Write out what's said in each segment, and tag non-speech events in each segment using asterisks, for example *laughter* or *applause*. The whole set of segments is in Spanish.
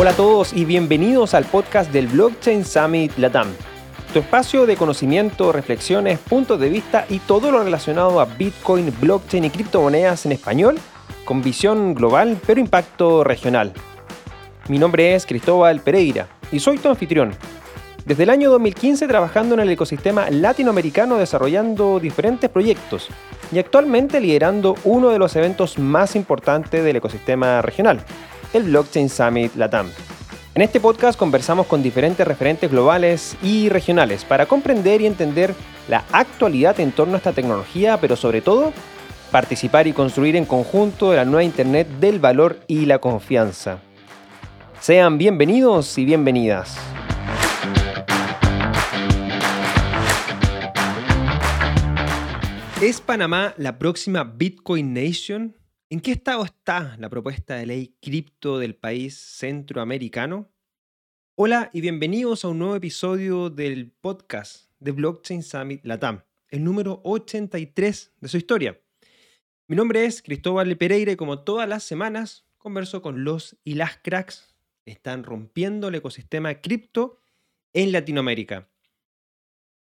Hola a todos y bienvenidos al podcast del Blockchain Summit Latam. Tu espacio de conocimiento, reflexiones, puntos de vista y todo lo relacionado a Bitcoin, blockchain y criptomonedas en español, con visión global pero impacto regional. Mi nombre es Cristóbal Pereira y soy tu anfitrión. Desde el año 2015 trabajando en el ecosistema latinoamericano desarrollando diferentes proyectos y actualmente liderando uno de los eventos más importantes del ecosistema regional, el Blockchain Summit Latam. En este podcast conversamos con diferentes referentes globales y regionales para comprender y entender la actualidad en torno a esta tecnología, pero sobre todo participar y construir en conjunto la nueva Internet del valor y la confianza. Sean bienvenidos y bienvenidas. ¿Es Panamá la próxima Bitcoin Nation? ¿En qué estado está la propuesta de ley cripto del país centroamericano? Hola y bienvenidos a un nuevo episodio del podcast de Blockchain Summit Latam, el número 83 de su historia. Mi nombre es Cristóbal Pereira y como todas las semanas converso con los y las cracks que están rompiendo el ecosistema cripto en Latinoamérica.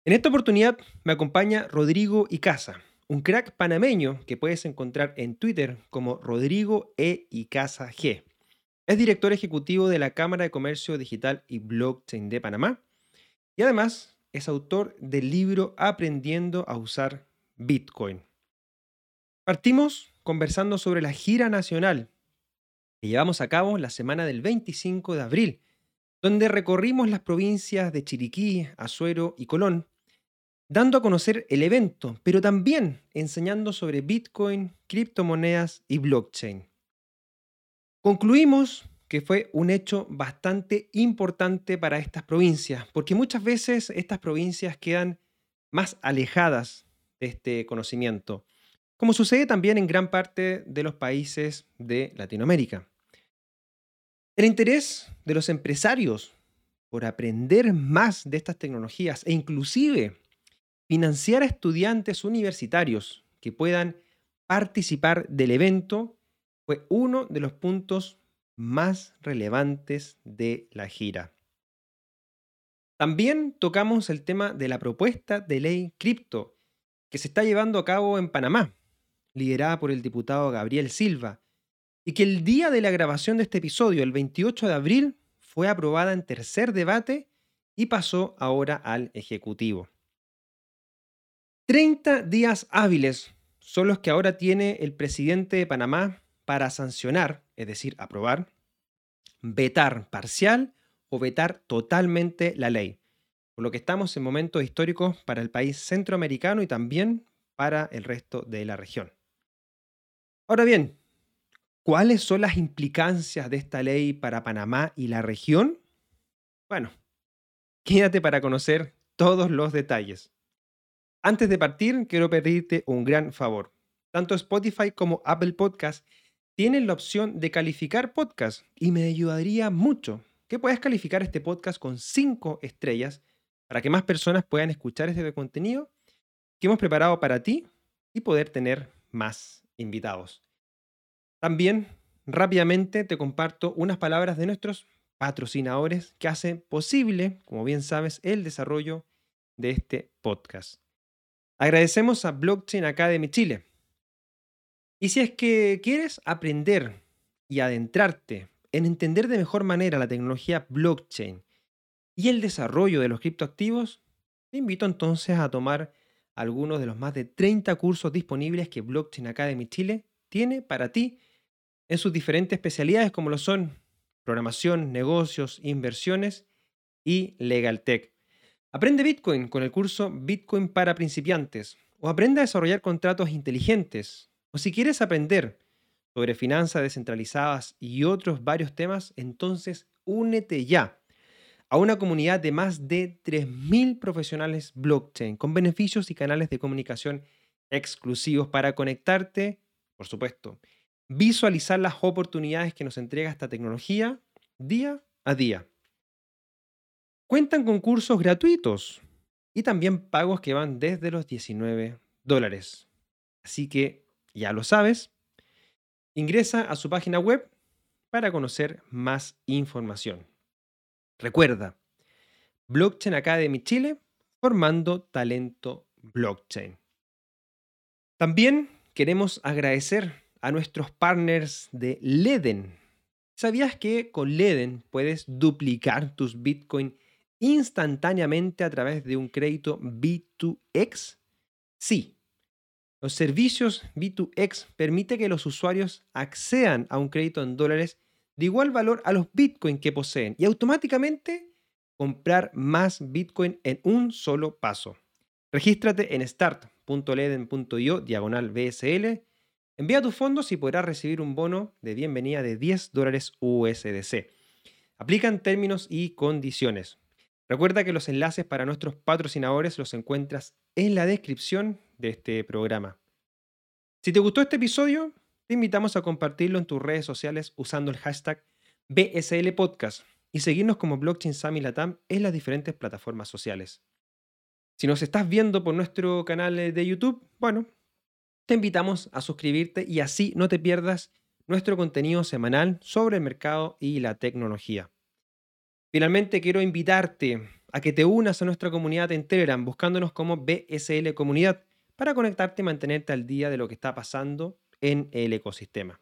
En esta oportunidad me acompaña Rodrigo Icaza, un crack panameño que puedes encontrar en Twitter como Rodrigo E. Icaza G. Es director ejecutivo de la Cámara de Comercio Digital y Blockchain de Panamá y además es autor del libro Aprendiendo a usar Bitcoin. Partimos conversando sobre la gira nacional que llevamos a cabo la semana del 25 de abril, donde recorrimos las provincias de Chiriquí, Azuero y Colón dando a conocer el evento, pero también enseñando sobre Bitcoin, criptomonedas y blockchain. Concluimos que fue un hecho bastante importante para estas provincias, porque muchas veces estas provincias quedan más alejadas de este conocimiento, como sucede también en gran parte de los países de Latinoamérica. El interés de los empresarios por aprender más de estas tecnologías e inclusive financiar a estudiantes universitarios que puedan participar del evento fue uno de los puntos más relevantes de la gira. También tocamos el tema de la propuesta de ley cripto que se está llevando a cabo en Panamá, liderada por el diputado Gabriel Silva, y que el día de la grabación de este episodio, el 28 de abril, fue aprobada en tercer debate y pasó ahora al Ejecutivo. 30 días hábiles son los que ahora tiene el presidente de Panamá para sancionar, es decir, aprobar, vetar parcial o vetar totalmente la ley. Por lo que estamos en momentos históricos para el país centroamericano y también para el resto de la región. Ahora bien, ¿cuáles son las implicancias de esta ley para Panamá y la región? Bueno, quédate para conocer todos los detalles. Antes de partir, quiero pedirte un gran favor. Tanto Spotify como Apple Podcast tienen la opción de calificar podcast y me ayudaría mucho que puedas calificar este podcast con 5 estrellas para que más personas puedan escuchar este contenido que hemos preparado para ti y poder tener más invitados. También rápidamente te comparto unas palabras de nuestros patrocinadores que hacen posible, como bien sabes, el desarrollo de este podcast. Agradecemos a Blockchain Academy Chile. Y si es que quieres aprender y adentrarte en entender de mejor manera la tecnología blockchain y el desarrollo de los criptoactivos, te invito entonces a tomar algunos de los más de 30 cursos disponibles que Blockchain Academy Chile tiene para ti en sus diferentes especialidades como lo son programación, negocios, inversiones y legal tech. Aprende Bitcoin con el curso Bitcoin para principiantes o aprende a desarrollar contratos inteligentes. O si quieres aprender sobre finanzas descentralizadas y otros varios temas, entonces únete ya a una comunidad de más de 3.000 profesionales blockchain con beneficios y canales de comunicación exclusivos para conectarte, por supuesto, visualizar las oportunidades que nos entrega esta tecnología día a día. Cuentan con cursos gratuitos y también pagos que van desde los 19 dólares. Así que ya lo sabes, ingresa a su página web para conocer más información. Recuerda, Blockchain Academy Chile, formando talento blockchain. También queremos agradecer a nuestros partners de Leden. ¿Sabías que con Leden puedes duplicar tus Bitcoin instantáneamente a través de un crédito B2X? Sí. Los servicios B2X permiten que los usuarios accedan a un crédito en dólares de igual valor a los Bitcoin que poseen y automáticamente comprar más Bitcoin en un solo paso. Regístrate en start.leden.io diagonal BSL, envía tus fondos y podrás recibir un bono de bienvenida de 10 dólares USDC. Aplican términos y condiciones. Recuerda que los enlaces para nuestros patrocinadores los encuentras en la descripción de este programa. Si te gustó este episodio, te invitamos a compartirlo en tus redes sociales usando el hashtag BSL Podcast y seguirnos como Blockchain Summit Latam en las diferentes plataformas sociales. Si nos estás viendo por nuestro canal de YouTube, bueno, te invitamos a suscribirte y así no te pierdas nuestro contenido semanal sobre el mercado y la tecnología. Finalmente, quiero invitarte a que te unas a nuestra comunidad en Telegram buscándonos como BSL Comunidad para conectarte y mantenerte al día de lo que está pasando en el ecosistema.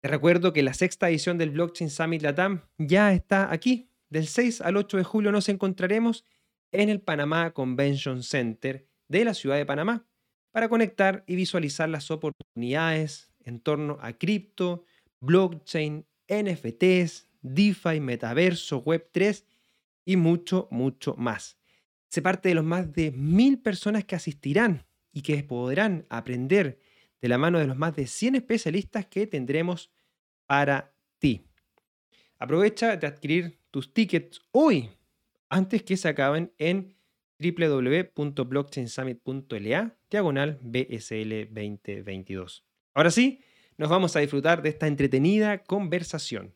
Te recuerdo que la sexta edición del Blockchain Summit Latam ya está aquí. Del 6 al 8 de julio nos encontraremos en el Panamá Convention Center de la ciudad de Panamá para conectar y visualizar las oportunidades en torno a cripto, blockchain, NFTs, DeFi, metaverso, Web3 y mucho, mucho más. Se parte de los más de mil personas que asistirán y que podrán aprender de la mano de los más de 100 especialistas que tendremos para ti. Aprovecha de adquirir tus tickets hoy, antes que se acaben en www.blockchainsummit.la diagonal BSL 2022. Ahora sí, nos vamos a disfrutar de esta entretenida conversación.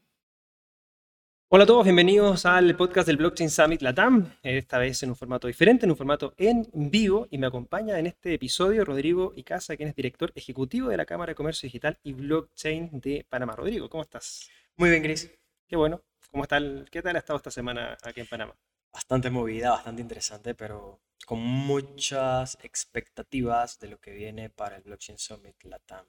Hola a todos, bienvenidos al podcast del Blockchain Summit Latam, esta vez en un formato diferente, en un formato en vivo, y me acompaña en este episodio Rodrigo Icaza, quien es director ejecutivo de la Cámara de Comercio Digital y Blockchain de Panamá. Rodrigo, ¿cómo estás? Muy bien, Cris. Qué bueno. ¿Cómo está ¿Qué tal ha estado esta semana aquí en Panamá? Bastante movida, bastante interesante, pero con muchas expectativas de lo que viene para el Blockchain Summit Latam.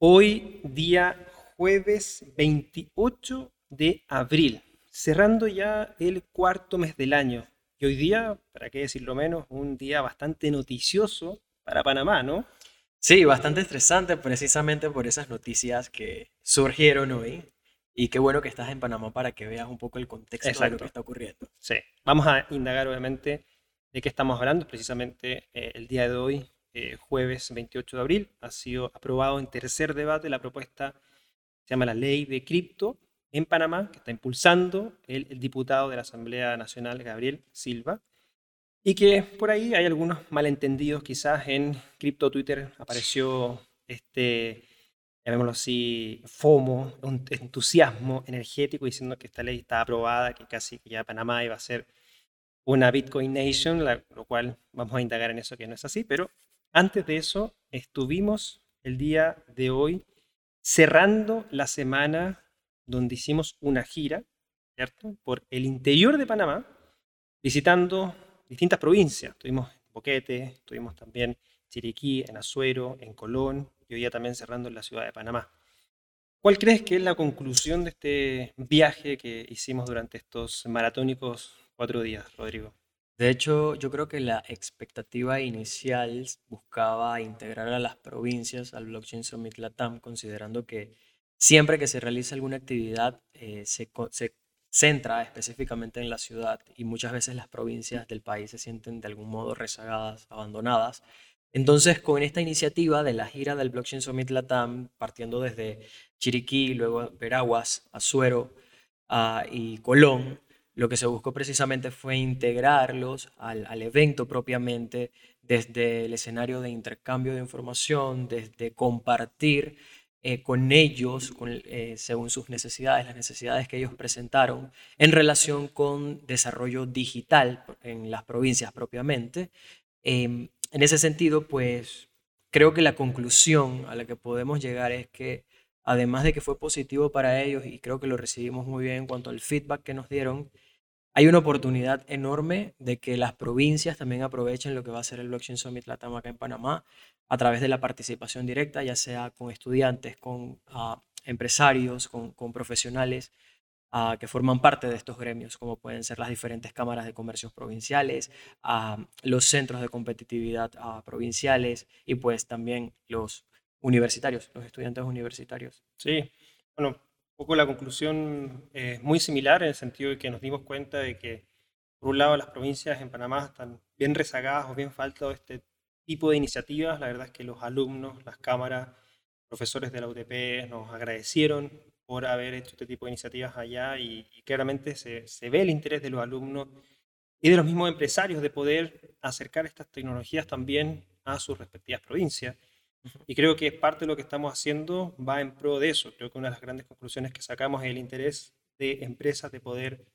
Hoy, día jueves 28 de abril, cerrando ya el cuarto mes del año. Y hoy día, para qué decirlo menos, un día bastante noticioso para Panamá, ¿no? Sí, bastante estresante precisamente por esas noticias que surgieron hoy. Y qué bueno que estás en Panamá para que veas un poco el contexto de lo que está ocurriendo. Sí, vamos a indagar obviamente de qué estamos hablando. Precisamente eh, el día de hoy, eh, jueves 28 de abril, ha sido aprobado en tercer debate la propuesta, se llama la ley de cripto, en Panamá, que está impulsando el, diputado de la Asamblea Nacional, Gabriel Silva, y que por ahí hay algunos malentendidos, quizás en cripto Twitter. Apareció este, llamémoslo así, FOMO, un entusiasmo energético diciendo que esta ley está aprobada, que casi ya Panamá iba a ser una Bitcoin Nation, lo cual vamos a indagar en eso que no es así, pero antes de eso estuvimos el día de hoy cerrando la semana donde hicimos una gira. Por el interior de Panamá, visitando distintas provincias. Estuvimos en Boquete, estuvimos también en Chiriquí, en Azuero, en Colón y hoy día también cerrando en la ciudad de Panamá. ¿Cuál crees que es la conclusión de este viaje que hicimos durante estos maratónicos cuatro días, Rodrigo? De hecho, yo creo que la expectativa inicial buscaba integrar a las provincias al Blockchain Summit Latam, considerando que siempre que se realiza alguna actividad eh, se, centra específicamente en la ciudad y muchas veces las provincias del país se sienten de algún modo rezagadas, abandonadas. Entonces, con esta iniciativa de la gira del Blockchain Summit Latam, partiendo desde Chiriquí, luego Veraguas, Azuero ah, y Colón, lo que se buscó precisamente fue integrarlos al, al, evento propiamente desde el escenario de intercambio de información, desde compartir eh, con ellos, eh, según sus necesidades, las necesidades que ellos presentaron en relación con desarrollo digital en las provincias propiamente. Em, en ese sentido, pues creo que la conclusión a la que podemos llegar es que además de que fue positivo para ellos y creo que lo recibimos muy bien en cuanto al feedback que nos dieron, hay una oportunidad enorme de que las provincias también aprovechen lo que va a ser el Blockchain Summit Latam acá en Panamá a través de la participación directa, ya sea con estudiantes, con ah, empresarios, con, profesionales ah, que forman parte de estos gremios, como pueden ser las diferentes cámaras de comercios provinciales, ah, los centros de competitividad provinciales y pues también los universitarios, los estudiantes universitarios. Sí, bueno, poco la conclusión es muy similar en el sentido de que nos dimos cuenta de que, por un lado, las provincias en Panamá están bien rezagadas o bien falta de este tipo de iniciativas. La verdad es que los alumnos, las cámaras, profesores de la UTP nos agradecieron por haber hecho este tipo de iniciativas allá y, claramente se, ve el interés de los alumnos y de los mismos empresarios de poder acercar estas tecnologías también a sus respectivas provincias. Y creo que parte de lo que estamos haciendo va en pro de eso. Creo que una de las grandes conclusiones que sacamos es el interés de empresas de poder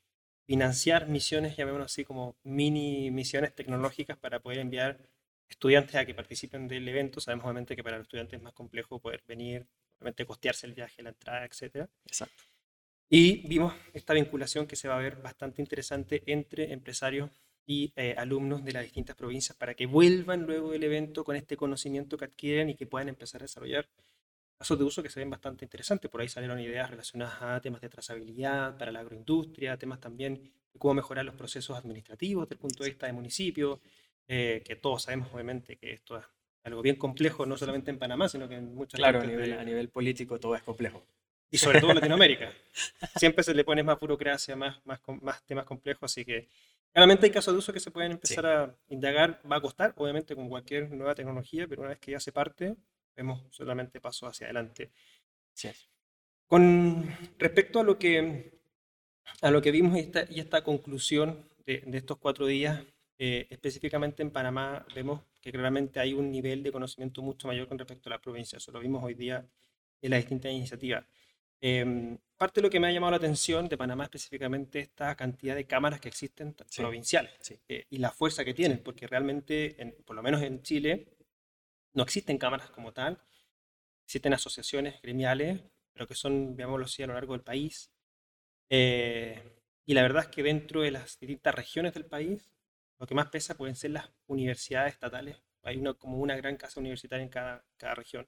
financiar misiones, llamémoslo así, como mini misiones tecnológicas para poder enviar estudiantes a que participen del evento. Sabemos obviamente que para los estudiantes es más complejo poder venir, obviamente costearse el viaje, la entrada, etc. Exacto. Y vimos esta vinculación que se va a ver bastante interesante entre empresarios y eh, alumnos de las distintas provincias para que vuelvan luego del evento con este conocimiento que adquieren y que puedan empezar a desarrollar casos de uso que se ven bastante interesantes. Por ahí salieron ideas relacionadas a temas de trazabilidad para la agroindustria, temas también de cómo mejorar los procesos administrativos desde el punto de vista de municipio, eh, que todos sabemos obviamente que esto es algo bien complejo, no solamente en Panamá, sino que en muchas Claro, a nivel, a nivel político todo es complejo. Y sobre todo en *laughs* Latinoamérica. Siempre se le pone más burocracia, más, más, más temas complejos, así que Claramente hay casos de uso que se pueden empezar a indagar, va a costar, obviamente, con cualquier nueva tecnología, pero una vez que ya se parte, vemos solamente pasos hacia adelante. Sí. Con respecto a lo que, a lo que vimos y esta, y esta conclusión de, de, estos cuatro días, eh, específicamente en Panamá, vemos que claramente hay un nivel de conocimiento mucho mayor con respecto a la provincia. Eso lo vimos hoy día en las distintas iniciativas. Em, parte de lo que me ha llamado la atención de Panamá específicamente esta cantidad de cámaras que existen provinciales eh, y la fuerza que tienen, porque realmente, por lo menos en Chile, no existen cámaras como tal, existen asociaciones gremiales, pero que son, veámoslo así, a lo largo del país. Eh, y la verdad es que dentro de las distintas regiones del país, lo que más pesa pueden ser las universidades estatales. Hay una, como una gran casa universitaria en cada, cada región.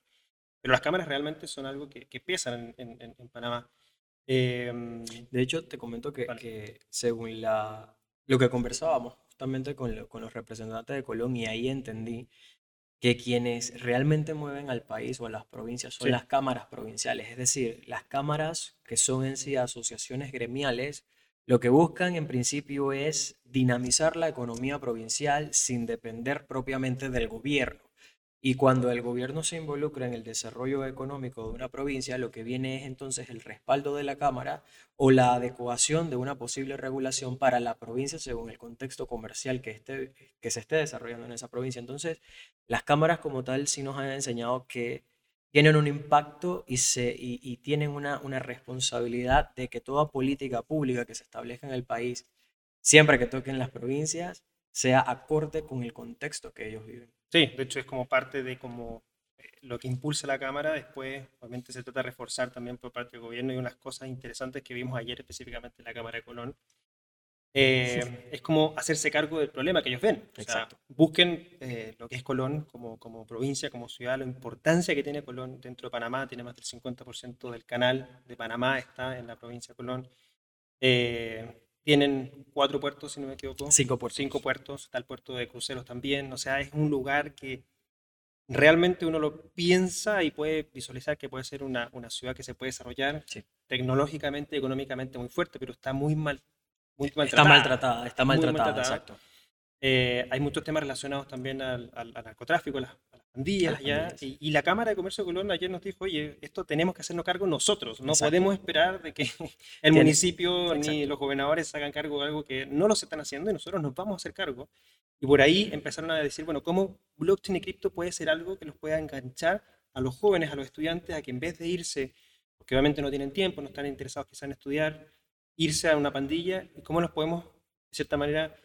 Pero las cámaras realmente son algo que, pesan en, en, Panamá. Em, de hecho, te comento que, que, según la, lo que conversábamos justamente con, con, los representantes de Colón, y ahí entendí que quienes realmente mueven al país o a las provincias son las cámaras provinciales, es decir, las cámaras que son en sí asociaciones gremiales, lo que buscan en principio es dinamizar la economía provincial sin depender propiamente del gobierno. Y cuando el gobierno se involucra en el desarrollo económico de una provincia, lo que viene es entonces el respaldo de la Cámara o la adecuación de una posible regulación para la provincia según el contexto comercial que, esté, que se esté desarrollando en esa provincia. Entonces, las cámaras como tal sí nos han enseñado que tienen un impacto y, se, y, tienen una, una responsabilidad de que toda política pública que se establezca en el país, siempre que toquen las provincias, sea acorde con el contexto que ellos viven. Sí, de hecho es como parte de como eh, lo que impulsa la Cámara. Después, obviamente, se trata de reforzar también por parte del gobierno y unas cosas interesantes que vimos ayer específicamente en la Cámara de Colón. Eh, es como hacerse cargo del problema que ellos ven. Exacto. busquen eh, lo que es Colón como, como provincia, como ciudad, la importancia que tiene Colón dentro de Panamá. Tiene más del 50% del canal de Panamá está en la provincia de Colón. Tienen cuatro puertos, si no me equivoco. Cinco puertos. Cinco puertos. Está el puerto de cruceros también. O sea, es un lugar que realmente uno lo piensa y puede visualizar que puede ser una, una ciudad que se puede desarrollar tecnológicamente, económicamente muy fuerte, pero está muy mal. Muy maltratada. Está maltratada, está maltratada, exacto. Eh, hay muchos temas relacionados también al, al, narcotráfico, a las, pandillas, allá, y, la Cámara de Comercio de Colón ayer nos dijo, oye, esto tenemos que hacernos cargo nosotros, no podemos esperar de que *laughs* el municipio ni los gobernadores se hagan cargo de algo que no lo están haciendo y nosotros nos vamos a hacer cargo. Y por ahí empezaron a decir, bueno, ¿cómo blockchain y cripto puede ser algo que los pueda enganchar a los jóvenes, a los estudiantes, a que en vez de irse, porque obviamente no tienen tiempo, no están interesados quizás en estudiar, irse a una pandilla, y cómo los podemos, de cierta manera,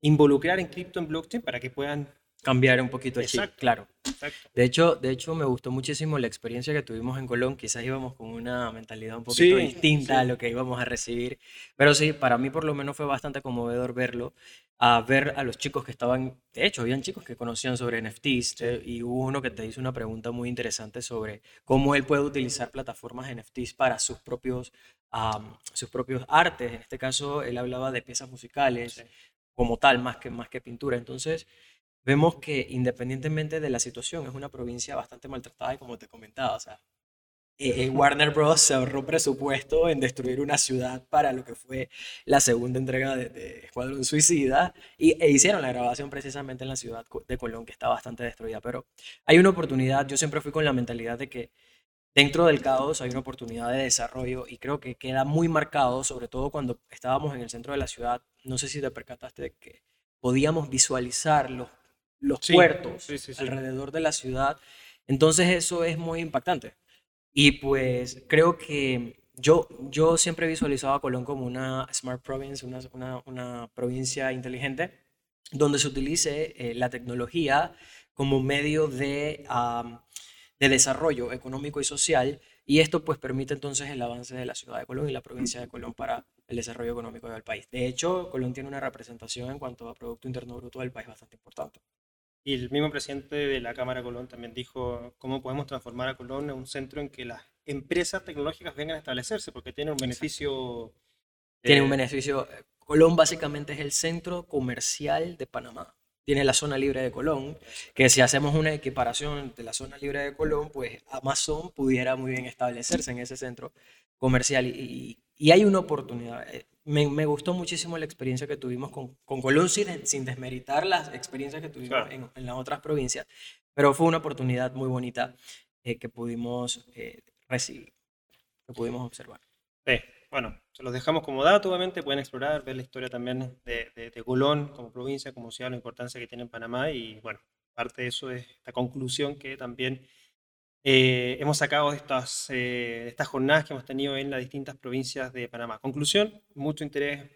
involucrar en cripto, en blockchain, para que puedan cambiar un poquito el chip, Exacto. claro. Exacto. De hecho, de hecho, me gustó muchísimo la experiencia que tuvimos en Colón. Quizás íbamos con una mentalidad un poquito Sí, distinta a lo que íbamos a recibir. Pero sí, para mí por lo menos fue bastante conmovedor verlo, a ver a los chicos que estaban, de hecho, habían chicos que conocían sobre NFTs eh, y hubo uno que te hizo una pregunta muy interesante sobre cómo él puede utilizar plataformas NFTs para sus propios, sus propios artes. En este caso, él hablaba de piezas musicales Sí. Como tal, más que, más que pintura. Entonces, vemos que independientemente de la situación, es una provincia bastante maltratada y como te comentaba, o sea, eh, eh, *laughs* Warner Bros. se ahorró presupuesto en destruir una ciudad para lo que fue la segunda entrega de, de Escuadrón Suicida y, e hicieron la grabación precisamente en la ciudad de Colón, que está bastante destruida. Pero hay una oportunidad, yo siempre fui con la mentalidad de que dentro del caos hay una oportunidad de desarrollo y creo que queda muy marcado, sobre todo cuando estábamos en el centro de la ciudad. No sé si te percataste de que podíamos visualizar los, los Sí, puertos sí, sí, alrededor de la ciudad. Entonces eso es muy impactante. Y pues creo que yo, yo siempre he visualizado a Colón como una smart province, una, una, una provincia inteligente, donde se utilice eh, la tecnología como medio de, de desarrollo económico y social. Y esto pues permite entonces el avance de la ciudad de Colón y la provincia de Colón para el desarrollo económico del país. De hecho, Colón tiene una representación en cuanto a Producto Interno Bruto del país bastante importante. Y el mismo presidente de la Cámara Colón también dijo cómo podemos transformar a Colón en un centro en que las empresas tecnológicas vengan a establecerse, porque tiene un beneficio... Tiene eh, un beneficio. Colón básicamente es el centro comercial de Panamá. Tiene la zona libre de Colón, que si hacemos una equiparación de la zona libre de Colón, pues Amazon pudiera muy bien establecerse en ese centro comercial. Y, y hay una oportunidad. Eh, Me, me gustó muchísimo la experiencia que tuvimos con, con Colón, sin, sin desmeritar las experiencias que tuvimos Claro. en, en las otras provincias, pero fue una oportunidad muy bonita eh, que pudimos eh, recibir, que pudimos observar. Sí, bueno, se los dejamos como dato, obviamente, pueden explorar, ver la historia también de, de- como provincia, como ciudad, la importancia que tiene en Panamá y bueno, parte de eso es la conclusión que también eh, hemos sacado de estas, eh, estas jornadas que hemos tenido en las distintas provincias de Panamá. Conclusión, mucho interés,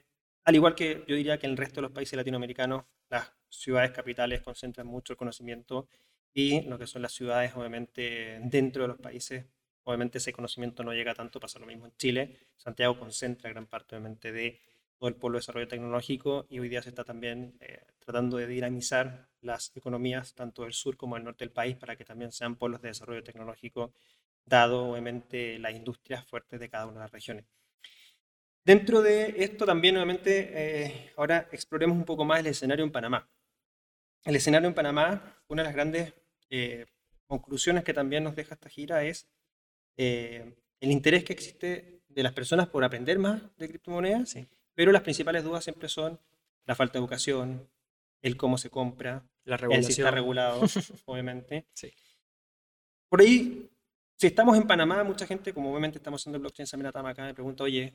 al igual que yo diría que en el resto de los países latinoamericanos, las ciudades capitales concentran mucho el conocimiento y lo que son las ciudades, obviamente, dentro de los países Obviamente ese conocimiento no llega tanto, pasa lo mismo en Chile. Santiago concentra gran parte obviamente de todo el polo de desarrollo tecnológico y hoy día se está también eh, tratando de dinamizar las economías tanto del sur como del norte del país para que también sean polos de desarrollo tecnológico, dado obviamente las industrias fuertes de cada una de las regiones. Dentro de esto también obviamente eh, ahora exploremos un poco más el escenario en Panamá. El escenario en Panamá, una de las grandes eh, conclusiones que también nos deja esta gira es eh, el interés que existe de las personas por aprender más de criptomonedas, Sí. pero las principales dudas siempre son la falta de educación, el cómo se compra, La el si está regulación. regulado, *laughs* obviamente. Sí. Por ahí, si estamos en Panamá, mucha gente, como obviamente estamos haciendo el blockchain Samelatam acá, me pregunta, oye,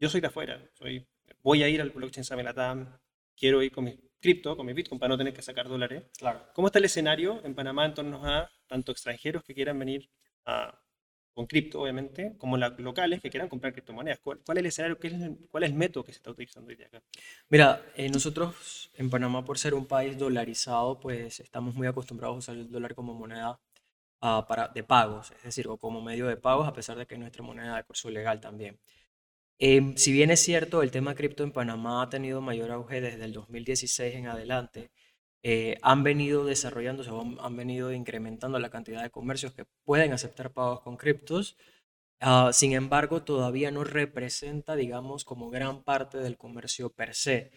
yo soy de afuera, soy, voy a ir al blockchain Samelatam, quiero ir con mi cripto, con mi Bitcoin, para no tener que sacar dólares. Claro. ¿Cómo está el escenario en Panamá en torno a tanto extranjeros que quieran venir a- con cripto, obviamente, como la- locales que quieran comprar criptomonedas? ¿Cuál, cuál es el escenario? ¿Qué es el- ¿Cuál es el método que se está utilizando hoy día acá? Mira, eh, nosotros en Panamá, por ser un país dolarizado, pues estamos muy acostumbrados a usar el dólar como moneda ah, para, de pagos, es decir, o como medio de pagos, a pesar de que es nuestra moneda de curso legal también. Em, si bien es cierto, el tema cripto en Panamá ha tenido mayor auge desde el 2016 en adelante, eh, han venido desarrollándose o han, venido incrementando la cantidad de comercios que pueden aceptar pagos con criptos. Ah, sin embargo, todavía no representa, digamos, como gran parte del comercio per se.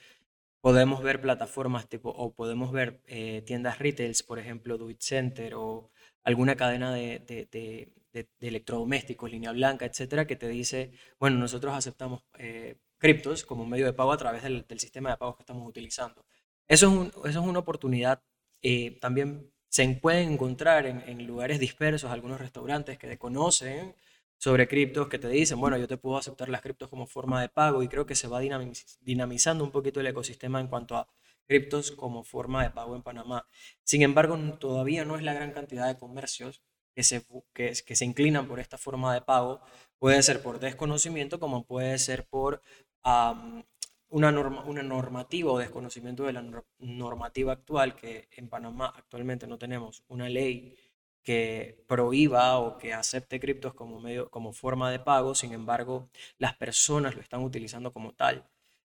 Podemos ver plataformas tipo, o podemos ver eh, tiendas retails, por ejemplo, Do It Center o alguna cadena de, de- de- de- de electrodomésticos, línea blanca, etcétera, que te dice, bueno, nosotros aceptamos eh, criptos como medio de pago a través del, del sistema de pagos que estamos utilizando. Eso es, un- eso es una oportunidad. eh, también se pueden encontrar en, lugares dispersos, algunos restaurantes que conocen sobre criptos, que te dicen, bueno, yo te puedo aceptar las criptos como forma de pago y creo que se va dinamiz- dinamizando un poquito el ecosistema en cuanto a criptos como forma de pago en Panamá. Sin embargo, todavía no es la gran cantidad de comercios que se, que, se inclinan por esta forma de pago. Puede ser por desconocimiento como puede ser por am, una, norma, una normativa o desconocimiento de la normativa actual, que en Panamá actualmente no tenemos una ley que prohíba o que acepte criptos como, medio, como forma de pago, sin embargo, las personas lo están utilizando como tal.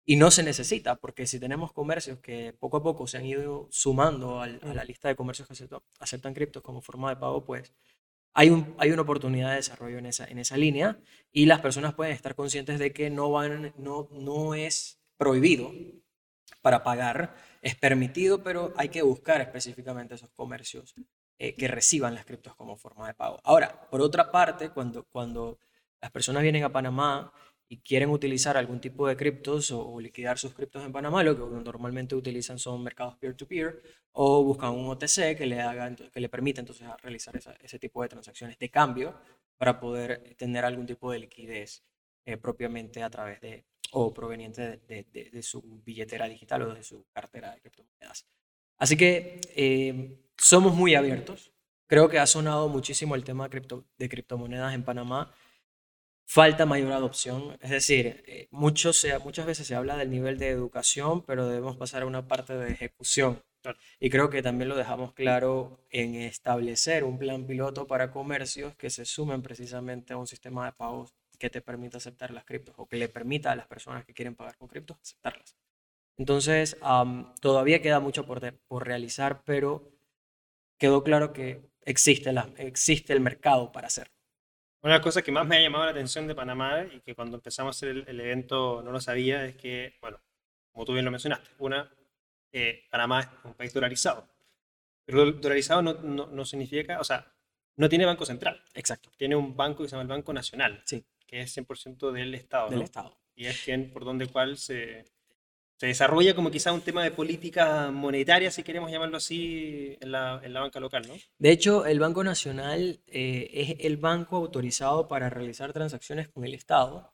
Y no se necesita, porque si tenemos comercios que poco a poco se han ido sumando a la lista de comercios que aceptan, criptos como forma de pago, pues hay, un, hay una oportunidad de desarrollo en esa, en esa línea y las personas pueden estar conscientes de que no, van, no, no es prohibido para pagar, es permitido, pero hay que buscar específicamente esos comercios eh, que reciban las criptos como forma de pago. Ahora, por otra parte, cuando, cuando las personas vienen a Panamá y quieren utilizar algún tipo de criptos o, liquidar sus criptos en Panamá, lo que normalmente utilizan son mercados peer-to-peer o buscan un OTC que le, haga, que le permita entonces realizar ese tipo de transacciones de cambio para poder tener algún tipo de liquidez eh, propiamente a través de o proveniente de, de, su billetera digital o de su cartera de criptomonedas. Así que eh, somos muy abiertos. Creo que ha sonado muchísimo el tema cripto, de criptomonedas en Panamá falta mayor adopción. Es decir, eh, mucho muchas veces se habla del nivel de educación, pero debemos pasar a una parte de ejecución. Y creo que también lo dejamos claro en establecer un plan piloto para comercios que se sumen precisamente a un sistema de pagos que te permita aceptar las criptos o que le permita a las personas que quieren pagar con criptos aceptarlas. Entonces, todavía queda mucho por, por realizar, pero quedó claro que existe, la, existe el mercado para hacerlo. Una de cosas que más me ha llamado la atención de Panamá y que cuando empezamos hacer el, evento no lo sabía es que, bueno, como tú bien lo mencionaste, una, eh, Panamá es un país dolarizado. Pero dolarizado no, no, significa, o sea, no tiene banco central. Exacto. Tiene un banco que se llama el Banco Nacional, sí. Que es 100% del Estado. Del Estado. Y es quien, por donde cual se, se desarrolla como quizá un tema de política monetaria, si queremos llamarlo así, en la, en la banca local, ¿no? De hecho, el Banco Nacional eh, es el banco autorizado para realizar transacciones con el Estado,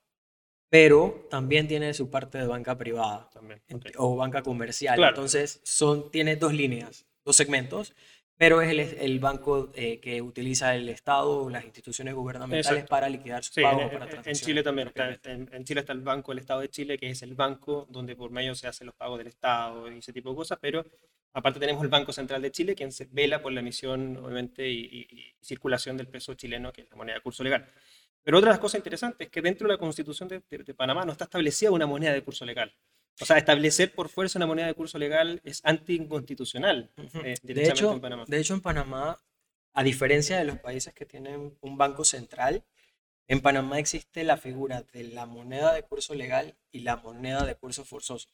pero también tiene su parte de banca privada también, o banca comercial. Entonces, son, tiene dos líneas, dos segmentos pero es el, el banco eh, que utiliza el Estado o las instituciones gubernamentales para liquidar sus pagos. En, para en Chile también, está, en, Chile está el Banco del Estado de Chile, que es el banco donde por medio se hacen los pagos del Estado y ese tipo de cosas, pero aparte tenemos el Banco Central de Chile, quien se vela por la emisión, obviamente, y, circulación del peso chileno, que es la moneda de curso legal. Pero otra de las cosas interesantes es que dentro de la Constitución de, de Panamá no está establecida una moneda de curso legal. O sea, establecer por fuerza una moneda de curso legal es anticonstitucional. Eh, de, hecho, en Panamá. de hecho, en Panamá, a diferencia de los países que tienen un banco central, en Panamá existe la figura de la moneda de curso legal y la moneda de curso forzoso.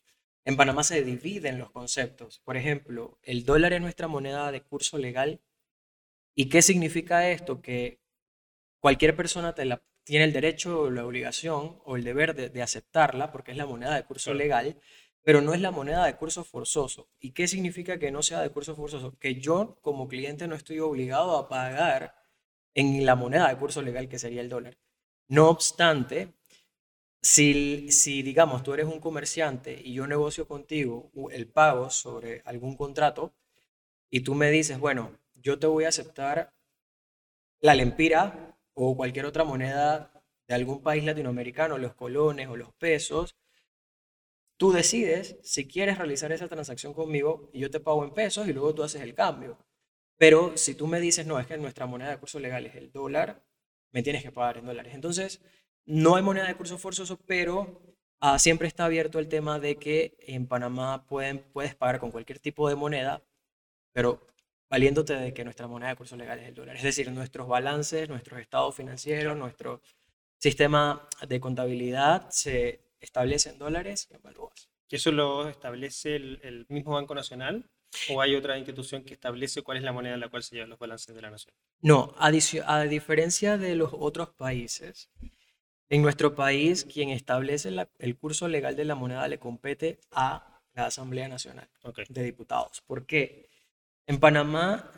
En Panamá se dividen los conceptos. Por ejemplo, el dólar es nuestra moneda de curso legal. ¿Y qué significa esto? Que cualquier persona te la tiene el derecho o la obligación o el deber de, aceptarla porque es la moneda de curso legal, pero no es la moneda de curso forzoso. ¿Y qué significa que no sea de curso forzoso? Que yo como cliente no estoy obligado a pagar en la moneda de curso legal que sería el dólar. No obstante, si, si digamos tú eres un comerciante y yo negocio contigo el pago sobre algún contrato y tú me dices, bueno, yo te voy a aceptar la lempira o cualquier otra moneda de algún país latinoamericano, los colones o los pesos, tú decides si quieres realizar esa transacción conmigo y yo te pago en pesos y luego tú haces el cambio. Pero si tú me dices, no, es que nuestra moneda de curso legal es el dólar, me tienes que pagar en dólares. Entonces, no hay moneda de curso forzoso, pero ah, siempre está abierto el tema de que en Panamá pueden, puedes pagar con cualquier tipo de moneda, pero valiéndote de que nuestra moneda de curso legal es el dólar. Es decir, nuestros balances, nuestros estados financieros, nuestro sistema de contabilidad se establece en dólares y en balúas. ¿Y eso lo establece el, mismo Banco Nacional? ¿O hay otra institución que establece cuál es la moneda en la cual se llevan los balances de la nación? No, a, a diferencia de los otros países, en nuestro país quien establece el curso legal de la moneda le compete a la Asamblea Nacional de Diputados. ¿Por qué? En Panamá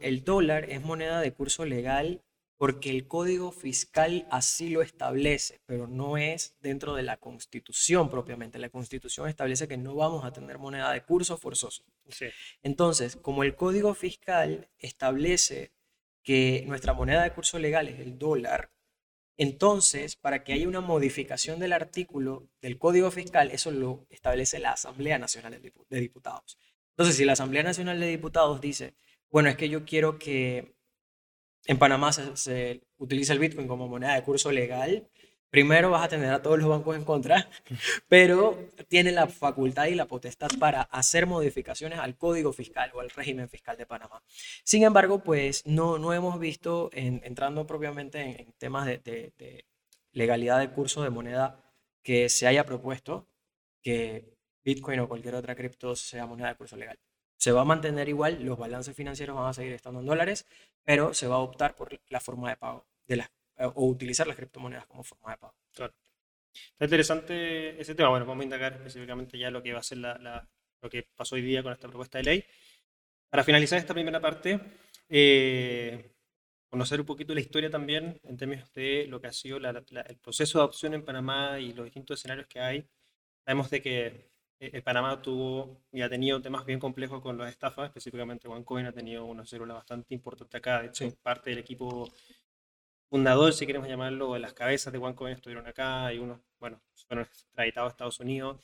el dólar es moneda de curso legal porque el código fiscal así lo establece, pero no es dentro de la constitución propiamente. La constitución establece que no vamos a tener moneda de curso forzoso. Entonces, como el código fiscal establece que nuestra moneda de curso legal es el dólar, Entonces, para que haya una modificación del artículo del Código Fiscal, eso lo establece la Asamblea Nacional de Diputados. Entonces, si la Asamblea Nacional de Diputados dice, bueno, es que yo quiero que en Panamá se, utilice el Bitcoin como moneda de curso legal, primero vas a tener a todos los bancos en contra, *laughs* pero tiene la facultad y la potestad para hacer modificaciones al código fiscal o al régimen fiscal de Panamá. Sin embargo, pues no, no hemos visto, entrando propiamente en, temas de, legalidad de curso de moneda, que se haya propuesto que Bitcoin o cualquier otra cripto sea moneda de curso legal. Se va a mantener igual, los balances financieros van a seguir estando en dólares, pero se va a optar por la forma de pago de las, eh, o utilizar las criptomonedas como forma de pago. Claro. Está interesante ese tema. Bueno, vamos a indagar específicamente ya lo que va a ser la, lo que pasó hoy día con esta propuesta de ley. Para finalizar esta primera parte, eh, conocer un poquito la historia también en términos de lo que ha sido el proceso de adopción en Panamá y los distintos escenarios que hay. Sabemos de que eh, Panamá tuvo y ha tenido temas bien complejos con las estafas, específicamente OneCoin ha tenido una célula bastante importante acá, de hecho parte del equipo fundador, si queremos llamarlo, de las cabezas de OneCoin estuvieron acá y unos, bueno, fueron extraditados a Estados Unidos.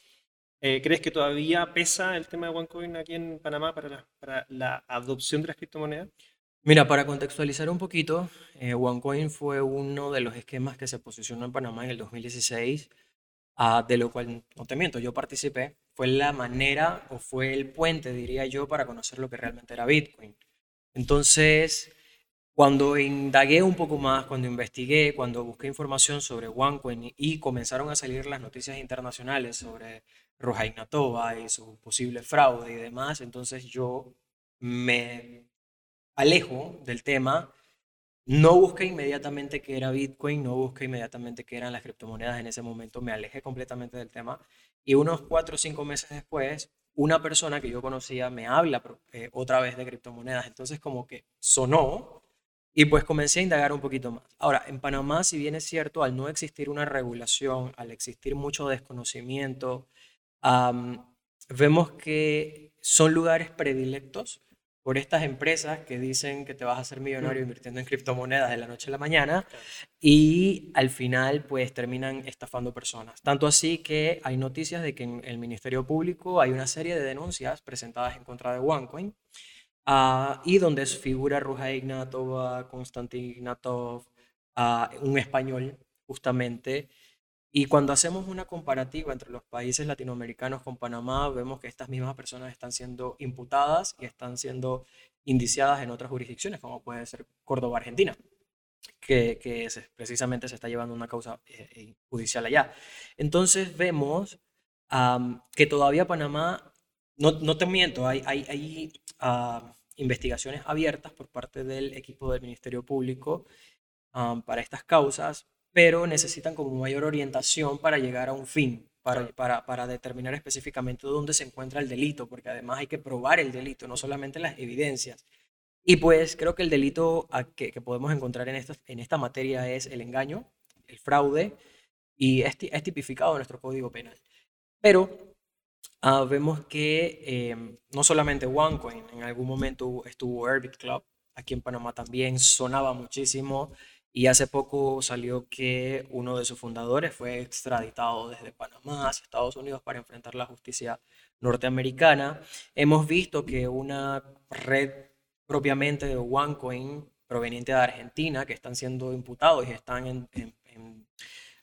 Eh, ¿Crees que todavía pesa el tema de OneCoin aquí en Panamá para la, para la adopción de las criptomonedas? Mira, para contextualizar un poquito, eh, OneCoin fue uno de los esquemas que se posicionó en Panamá en el 2016 De lo cual no te miento, yo participé, fue la manera o fue el puente, diría yo, para conocer lo que realmente era Bitcoin. Entonces, cuando indagué un poco más, cuando investigué, cuando busqué información sobre OneCoin y comenzaron a salir las noticias internacionales sobre Roja Ignatova y su posible fraude y demás, entonces yo me alejo del tema no busqué inmediatamente qué era Bitcoin, no busqué inmediatamente qué eran las criptomonedas en ese momento, me alejé completamente del tema. Y unos cuatro o cinco meses después, una persona que yo conocía me habla eh, otra vez de criptomonedas. Entonces como que sonó y pues comencé a indagar un poquito más. Ahora, en Panamá, si bien es cierto, al no existir una regulación, al existir mucho desconocimiento, vemos que son lugares predilectos por estas empresas que dicen que te vas a hacer millonario invirtiendo en criptomonedas de la noche a la mañana y al final pues terminan estafando personas. Tanto así que hay noticias de que en el Ministerio Público hay una serie de denuncias presentadas en contra de OneCoin uh, y donde figura Ruja Ignatova, Konstantin Ignatov, uh, un español justamente y cuando hacemos una comparativa entre los países latinoamericanos con Panamá, vemos que estas mismas personas están siendo imputadas y están siendo indiciadas en otras jurisdicciones, como puede ser Córdoba, Argentina, que, precisamente se está llevando una causa eh, eh, judicial allá. Entonces vemos que todavía Panamá, no, no te miento, hay, hay, hay investigaciones abiertas por parte del equipo del Ministerio Público para estas causas, pero necesitan como mayor orientación para llegar a un fin, para, para, para, determinar específicamente dónde se encuentra el delito, porque además hay que probar el delito, no solamente las evidencias. Y pues creo que el delito que, que podemos encontrar en esta, en esta materia es el engaño, el fraude, y es, es tipificado en nuestro Código Penal. Pero ah, vemos que em, no solamente OneCoin, en algún momento estuvo Airbit Club, aquí en Panamá también sonaba muchísimo. Y hace poco salió que uno de sus fundadores fue extraditado desde Panamá hacia Estados Unidos para enfrentar la justicia norteamericana. Hemos visto que una red propiamente de OneCoin proveniente de Argentina, que están siendo imputados y están en,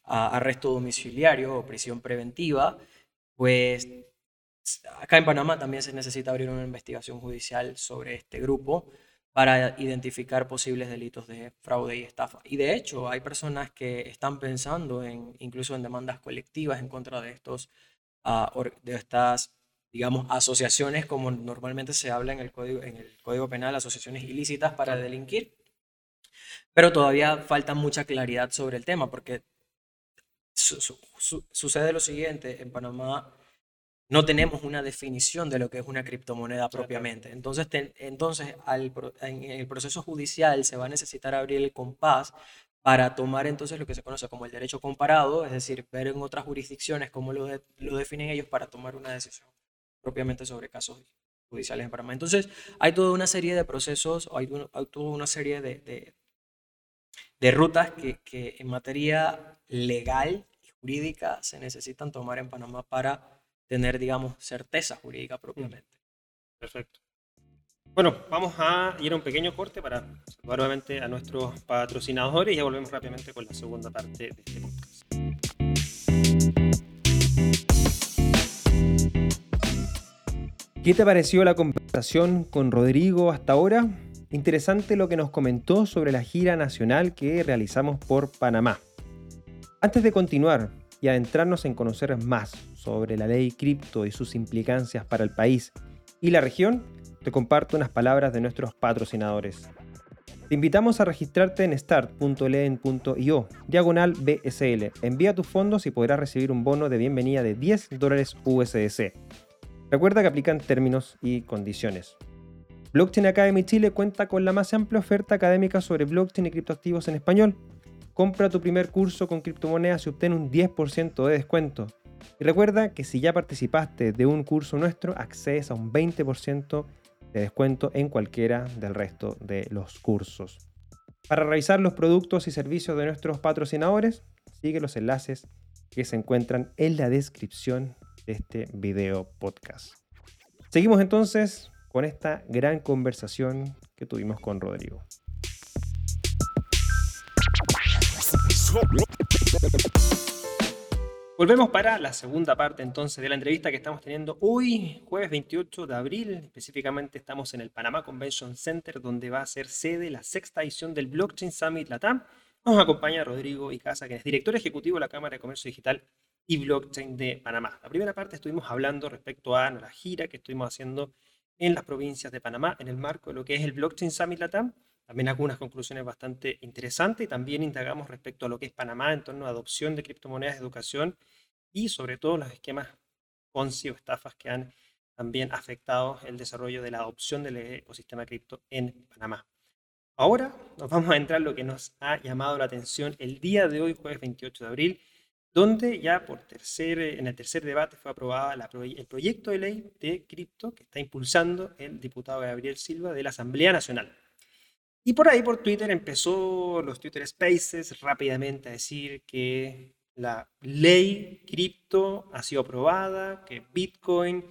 arresto domiciliario o prisión preventiva, pues acá en Panamá también se necesita abrir una investigación judicial sobre este grupo para identificar posibles delitos de fraude y estafa. Y de hecho, hay personas que están pensando en incluso en demandas colectivas en contra de estos ah, de estas digamos asociaciones como normalmente se habla en el código en el Código Penal, asociaciones ilícitas para delinquir. Pero todavía falta mucha claridad sobre el tema porque sucede lo siguiente, en Panamá no tenemos una definición de lo que es una criptomoneda propiamente. Entonces, entonces en el proceso judicial se va a necesitar abrir el compás para tomar entonces lo que se conoce como el derecho comparado, es decir, ver en otras jurisdicciones cómo lo, lo definen ellos para tomar una decisión propiamente sobre casos judiciales en Panamá. Entonces, hay toda una serie de procesos, hay, hay toda una serie de, de rutas que, que en materia legal y jurídica se necesitan tomar en Panamá para tener, digamos, certeza jurídica propiamente. Perfecto. Bueno, vamos a ir a un pequeño corte para saludar nuevamente a nuestros patrocinadores y ya volvemos rápidamente con la segunda parte de este podcast. ¿Qué te pareció la conversación con Rodrigo hasta ahora? Interesante lo que nos comentó sobre la gira nacional que realizamos por Panamá. Antes de continuar y adentrarnos en conocer más sobre la ley cripto y sus implicancias para el país y la región, te comparto unas palabras de nuestros patrocinadores. Te invitamos a registrarte en start.leen.io, diagonal BSL. Envía tus fondos y podrás recibir un bono de bienvenida de 10 dólares USDC. Recuerda que aplican términos y condiciones. Blockchain Academy Chile cuenta con la más amplia oferta académica sobre blockchain y criptoactivos en español. Compra tu primer curso con criptomonedas y obtén un 10% de descuento. Y recuerda que si ya participaste de un curso nuestro, accedes a un 20% de descuento en cualquiera del resto de los cursos. Para revisar los productos y servicios de nuestros patrocinadores, sigue los enlaces que se encuentran en la descripción de este video podcast. Seguimos entonces con esta gran conversación que tuvimos con Rodrigo. Volvemos para la segunda parte entonces de la entrevista que estamos teniendo hoy, jueves 28 de abril. Específicamente estamos en el Panamá Convention Center, donde va a ser sede la sexta edición del Blockchain Summit Latam. Nos acompaña Rodrigo Icaza, que es director ejecutivo de la Cámara de Comercio Digital y blockchain de Panamá. La primera parte estuvimos hablando respecto a la gira que estuvimos haciendo en las provincias de Panamá en el marco de lo que es el Blockchain Summit Latam. También algunas conclusiones bastante interesantes y también indagamos respecto a lo que es Panamá en torno a adopción de criptomonedas educación y sobre todo los esquemas Ponzi o estafas que han también afectado el desarrollo de la adopción del ecosistema cripto en Panamá. Ahora nos vamos a entrar en lo que nos ha llamado la atención el día de hoy, jueves 28 de abril, donde ya por tercer, en el tercer debate fue aprobada el proyecto de ley de cripto que está impulsando el diputado Gabriel Silva de la Asamblea Nacional. Y por ahí, por Twitter, empezó los Twitter Spaces rápidamente a decir que la ley cripto ha sido aprobada, que Bitcoin,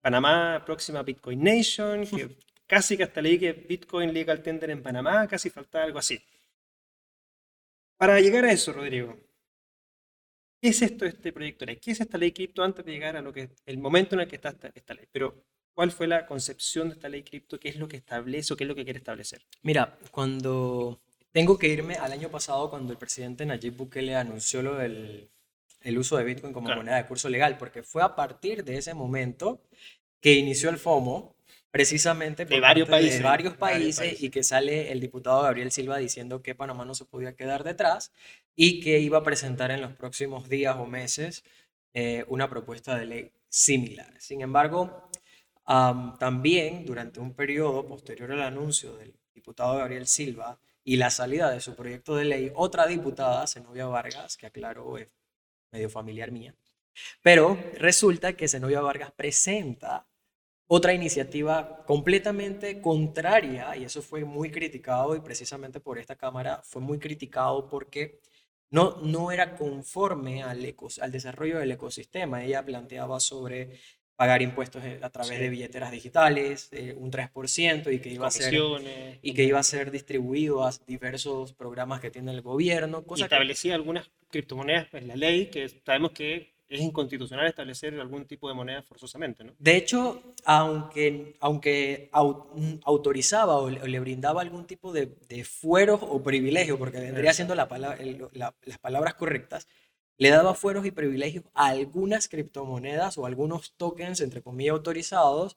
Panamá, próxima Bitcoin Nation, que *laughs* casi que hasta leí que Bitcoin legal tender en Panamá, casi faltaba algo así. Para llegar a eso, Rodrigo, ¿Qué es esto este proyecto de ley? ¿Qué es esta ley cripto antes de llegar a lo que el momento en el que está esta, ley? Pero, ¿cuál fue la concepción de esta ley cripto? ¿Qué es lo que establece o qué es lo que quiere establecer? Mira, cuando tengo que irme al año pasado, cuando el presidente Nayib Bukele anunció lo del el uso de Bitcoin como moneda de curso legal, porque fue a partir de ese momento que inició el FOMO, precisamente de varios países, de varios países, y que sale el diputado Gabriel Silva diciendo que Panamá no se podía quedar detrás y que iba a presentar en los próximos días o meses eh, una propuesta de ley similar. Sin embargo, también durante un periodo posterior al anuncio del diputado Gabriel Silva y la salida de su proyecto de ley, otra diputada, Zenobia Vargas, que aclaró es medio familiar mía, pero resulta que Zenobia Vargas presenta otra iniciativa completamente contraria, y eso fue muy criticado, y precisamente por esta Cámara fue muy criticado porque no, no era conforme al desarrollo del ecosistema. Ella planteaba sobre pagar impuestos eh, a través de billeteras digitales, eh, un 3%, y que, iba a ser, y que iba a ser distribuido a diversos programas que tiene el gobierno. Cosa establecía algunas criptomonedas en la ley que sabemos que es inconstitucional establecer algún tipo de moneda forzosamente, ¿no? De hecho, aunque, aunque autorizaba o le, brindaba algún tipo de, de fueros o privilegio, porque vendría siendo la las palabras correctas, le daba fueros y privilegios a algunas criptomonedas o algunos tokens, entre comillas, autorizados,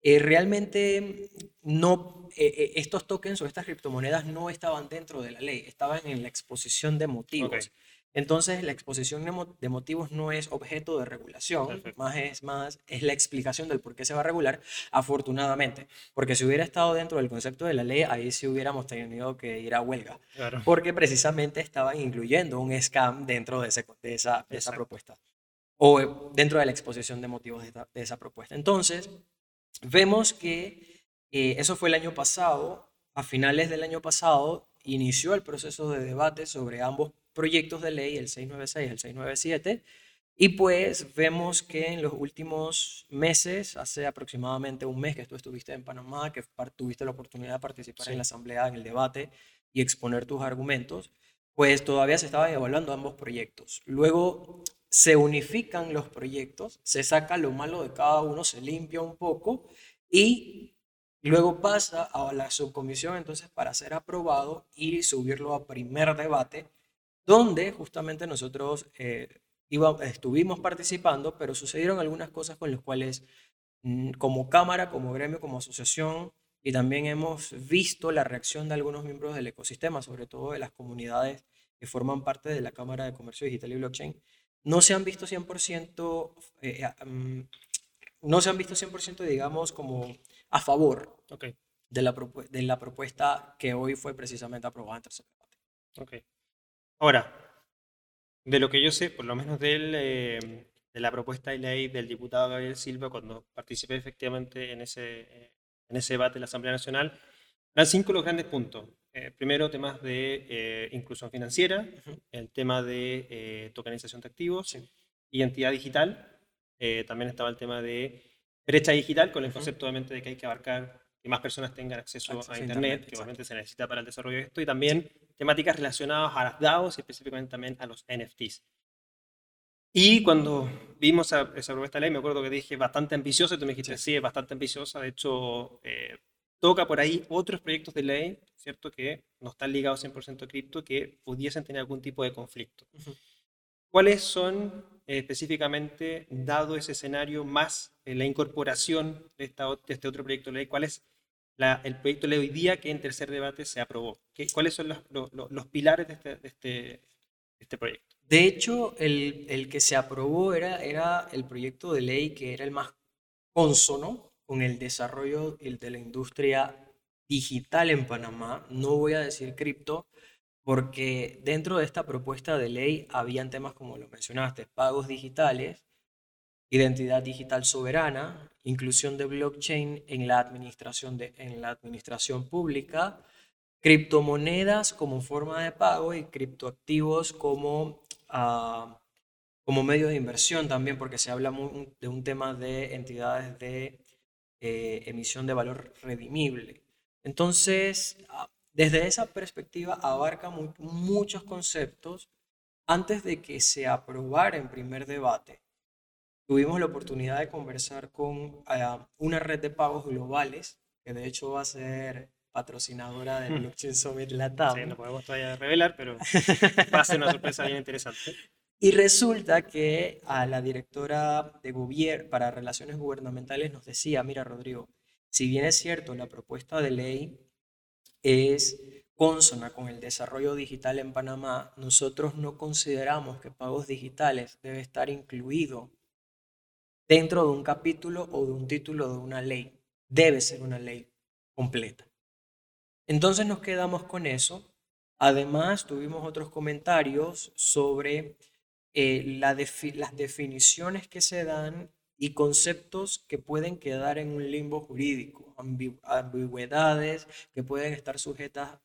eh, realmente no, eh, eh, estos tokens o estas criptomonedas no estaban dentro de la ley, estaban en la exposición de motivos. Entonces, la exposición de motivos no es objeto de regulación, más es, más es la explicación del por qué se va a regular, afortunadamente. Porque si hubiera estado dentro del concepto de la ley, ahí sí hubiéramos tenido que ir a huelga. Porque precisamente estaban incluyendo un scam dentro de, esa, esa propuesta. O dentro de la exposición de motivos de, esa propuesta. Entonces, vemos que eh, eso fue el año pasado, a finales del año pasado, inició el proceso de debate sobre ambos proyectos de ley, el 696 y el 697, y pues vemos que en los últimos meses, hace aproximadamente un mes que tú estuviste en Panamá, que tuviste la oportunidad de participar en la asamblea, en el debate y exponer tus argumentos, pues todavía se estaban evaluando ambos proyectos. Luego se unifican los proyectos, se saca lo malo de cada uno, se limpia un poco y luego pasa a la subcomisión entonces para ser aprobado y subirlo a primer debate, donde justamente nosotros eh, estuvimos participando, pero sucedieron algunas cosas con las cuales mm, como cámara, como gremio, como asociación, y también hemos visto la reacción de algunos miembros del ecosistema, sobre todo de las comunidades que forman parte de la Cámara de Comercio Digital y Blockchain, no se han visto 100%, eh, mm, no se han visto 100% digamos, como a favor de, la de la propuesta que hoy fue precisamente aprobada en tercer debate. Okay. Ahora, de lo que yo sé, por lo menos de, eh, de la propuesta de ley del diputado Gabriel Silva, cuando participé efectivamente en ese, eh, en ese debate en la Asamblea Nacional, eran cinco los grandes puntos. Eh, primero, temas de inclusión financiera, el tema de tokenización de activos, identidad digital, también estaba el tema de brecha digital, con el concepto obviamente de que hay que abarcar que más personas tengan acceso, a Internet, que obviamente se necesita para el desarrollo de esto, y también temáticas relacionadas a las DAOs y específicamente también a los NFTs. Y cuando vimos esa, esa propuesta de ley, me acuerdo que dije bastante ambiciosa, y tú me dijiste, sí, es bastante ambiciosa, de hecho, eh, toca por ahí otros proyectos de ley, ¿cierto? Que no están ligados 100% a cripto, que pudiesen tener algún tipo de conflicto. ¿Cuáles son eh, específicamente, dado ese escenario, más eh, la incorporación de, esta, de este otro proyecto de ley? ¿Cuál es el proyecto de ley hoy día que en tercer debate se aprobó. ¿Cuáles son los, los, pilares de este, de este, este, proyecto? De hecho, el, el, que se aprobó era, era el proyecto de ley que era el más consono con el desarrollo de la industria digital en Panamá. No voy a decir cripto, porque dentro de esta propuesta de ley habían temas como lo mencionaste, pagos digitales, identidad digital soberana, inclusión de blockchain en la administración, de, en la administración pública, criptomonedas como forma de pago y criptoactivos como, uh, como medio de inversión también, porque se habla de un tema de entidades de eh, emisión de valor redimible. Entonces, ah, desde esa perspectiva abarca muchos conceptos antes de que se aprobara en primer debate tuvimos la oportunidad de conversar con ah, una red de pagos globales, que de hecho va a ser patrocinadora del Blockchain Summit Latam. Sí, no podemos todavía revelar, pero va a ser una sorpresa bien interesante. Y resulta que a la directora de gobierno para relaciones gubernamentales nos decía, mira Rodrigo, si bien es cierto, la propuesta de ley es consona con el desarrollo digital en Panamá, nosotros no consideramos que pagos digitales debe estar incluido dentro de un capítulo o de un título de una ley. Debe ser una ley completa. Entonces nos quedamos con eso. Además, tuvimos otros comentarios sobre eh, las definiciones que se dan y conceptos que pueden quedar en un limbo jurídico, ambigüedades que pueden estar sujetas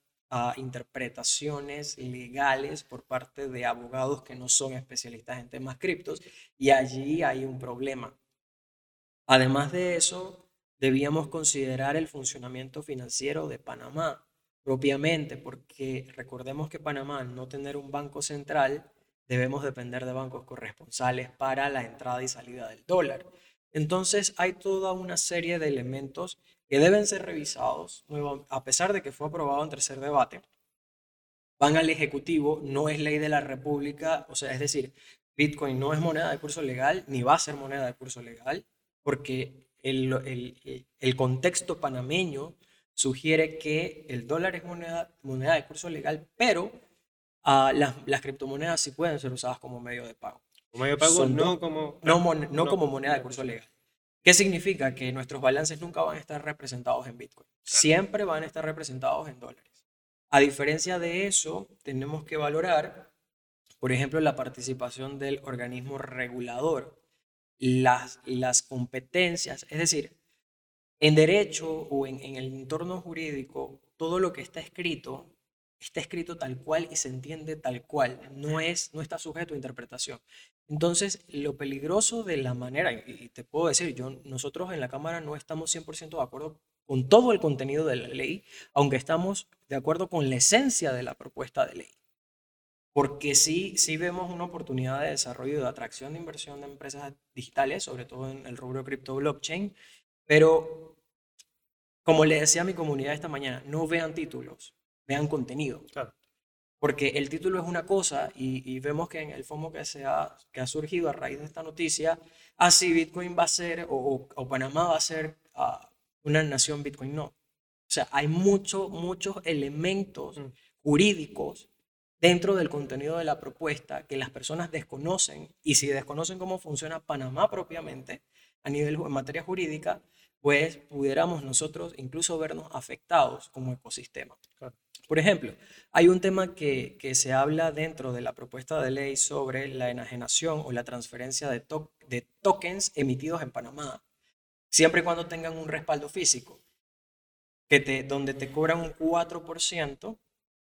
interpretaciones legales por parte de abogados que no son especialistas en temas criptos y allí hay un problema. Además de eso, debíamos considerar el funcionamiento financiero de Panamá propiamente, porque recordemos que Panamá, al no tener un banco central, debemos depender de bancos corresponsales para la entrada y salida del dólar. Entonces hay toda una serie de elementos que deben ser revisados, a pesar de que fue aprobado en tercer debate, van al Ejecutivo, no es ley de la República, o sea, es decir, Bitcoin no es moneda de curso legal, ni va a ser moneda de curso legal, porque el, el, el contexto panameño sugiere que el dólar es moneda, moneda de curso legal, pero uh, las, las, criptomonedas sí pueden ser usadas como medio de pago. Como medio de pago, no, como, no, no, como moneda de curso legal. ¿Qué significa? Que nuestros balances nunca van a estar representados en Bitcoin. Siempre van a estar representados en dólares. A diferencia de eso, tenemos que valorar, por ejemplo, la participación del organismo regulador, las, las competencias, es decir, en derecho o en, en el entorno jurídico, todo lo que está escrito está escrito tal cual y se entiende tal cual, no, es, no está sujeto a interpretación. Entonces, lo peligroso de la manera, y te puedo decir, yo, nosotros en la Cámara no estamos 100% de acuerdo con todo el contenido de la ley, aunque estamos de acuerdo con la esencia de la propuesta de ley. Porque sí, sí vemos una oportunidad de desarrollo y de atracción de inversión de empresas digitales, sobre todo en el rubro cripto blockchain, pero como le decía a mi comunidad esta mañana, no vean títulos, vean contenido. Porque el título es una cosa y, vemos que en el FOMO que, se ha, que ha surgido a raíz de esta noticia, así ah, Bitcoin va a ser o, Panamá va a ser ah, una nación Bitcoin. No. O sea, hay muchos, muchos elementos mm. jurídicos dentro del contenido de la propuesta que las personas desconocen y si desconocen cómo funciona Panamá propiamente a nivel en materia jurídica, pues pudiéramos nosotros incluso vernos afectados como ecosistema. Por ejemplo, hay un tema que, se habla dentro de la propuesta de ley sobre la enajenación o la transferencia de, tokens emitidos en Panamá, siempre y cuando tengan un respaldo físico, que te, donde te cobran un 4%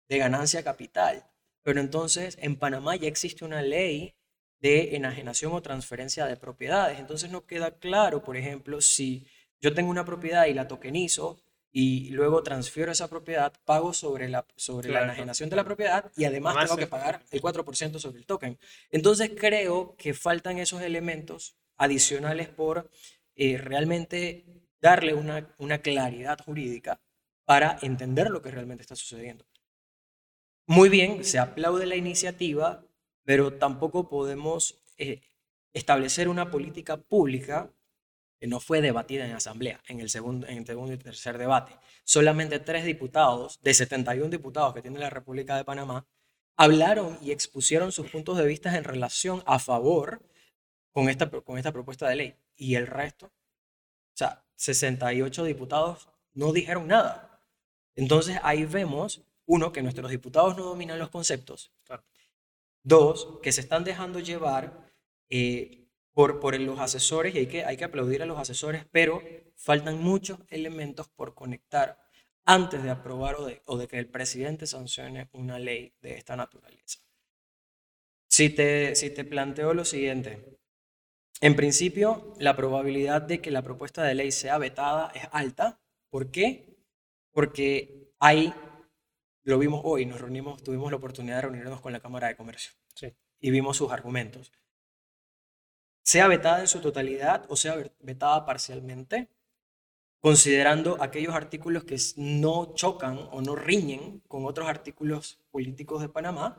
de ganancia capital. Pero entonces en Panamá ya existe una ley de enajenación o transferencia de propiedades. Entonces no queda claro, por ejemplo, si yo tengo una propiedad y la tokenizo y luego transfiero esa propiedad, pago sobre la, sobre la enajenación de la propiedad y además tengo que pagar el 4% sobre el token. Entonces creo que faltan esos elementos adicionales por eh, realmente darle una, una claridad jurídica para entender lo que realmente está sucediendo. Muy bien, se aplaude la iniciativa, pero tampoco podemos eh, establecer una política pública no fue debatida en asamblea en el segundo, en el segundo y tercer debate. Solamente tres diputados de 71 diputados que tiene la República de Panamá hablaron y expusieron sus puntos de vista en relación a favor con esta, con esta propuesta de ley. Y el resto, o sea, 68 diputados no dijeron nada. Entonces ahí vemos, uno, que nuestros diputados no dominan los conceptos. Dos, que se están dejando llevar eh, por, por los asesores, y hay que, hay que aplaudir a los asesores, pero faltan muchos elementos por conectar antes de aprobar o de, o de que el presidente sancione una ley de esta naturaleza. Si te, si te planteo lo siguiente, en principio, la probabilidad de que la propuesta de ley sea vetada es alta. ¿Por qué? Porque hay, lo vimos hoy, nos reunimos, tuvimos la oportunidad de reunirnos con la Cámara de Comercio y vimos sus argumentos sea vetada en su totalidad o sea vetada parcialmente, considerando aquellos artículos que no chocan o no riñen con otros artículos políticos de Panamá,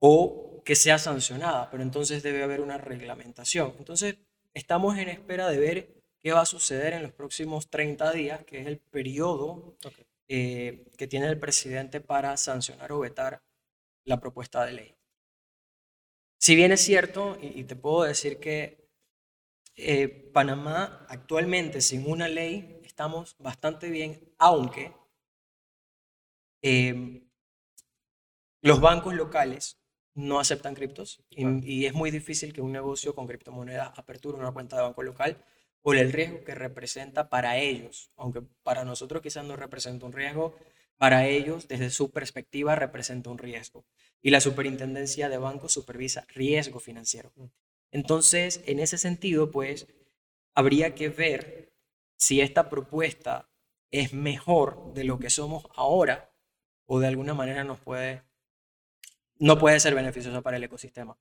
o que sea sancionada, pero entonces debe haber una reglamentación. Entonces, estamos en espera de ver qué va a suceder en los próximos 30 días, que es el periodo eh, que tiene el presidente para sancionar o vetar la propuesta de ley. Si bien es cierto, y, te puedo decir que eh, Panamá actualmente sin una ley estamos bastante bien, aunque em, los bancos locales no aceptan criptos y, es muy difícil que un negocio con criptomonedas aperture una cuenta de banco local por el riesgo que representa para ellos, aunque para nosotros quizás no representa un riesgo, para ellos desde su perspectiva representa un riesgo y la superintendencia de bancos supervisa riesgo financiero. Entonces, en ese sentido, pues, habría que ver si esta propuesta es mejor de lo que somos ahora o de alguna manera nos puede, no puede ser beneficiosa para el ecosistema.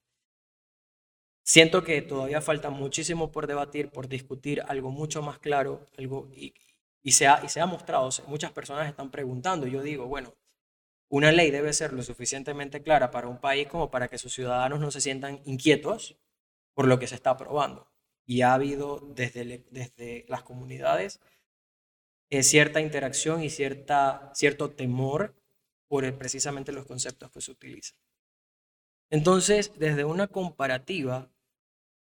Siento que todavía falta muchísimo por debatir, por discutir algo mucho más claro, algo, y, y, se, ha, y se ha mostrado, muchas personas están preguntando, yo digo, bueno, una ley debe ser lo suficientemente clara para un país como para que sus ciudadanos no se sientan inquietos por lo que se está aprobando. Y ha habido desde, desde las comunidades eh, cierta interacción y cierta, cierto temor por precisamente los conceptos que se utilizan. Entonces, desde una comparativa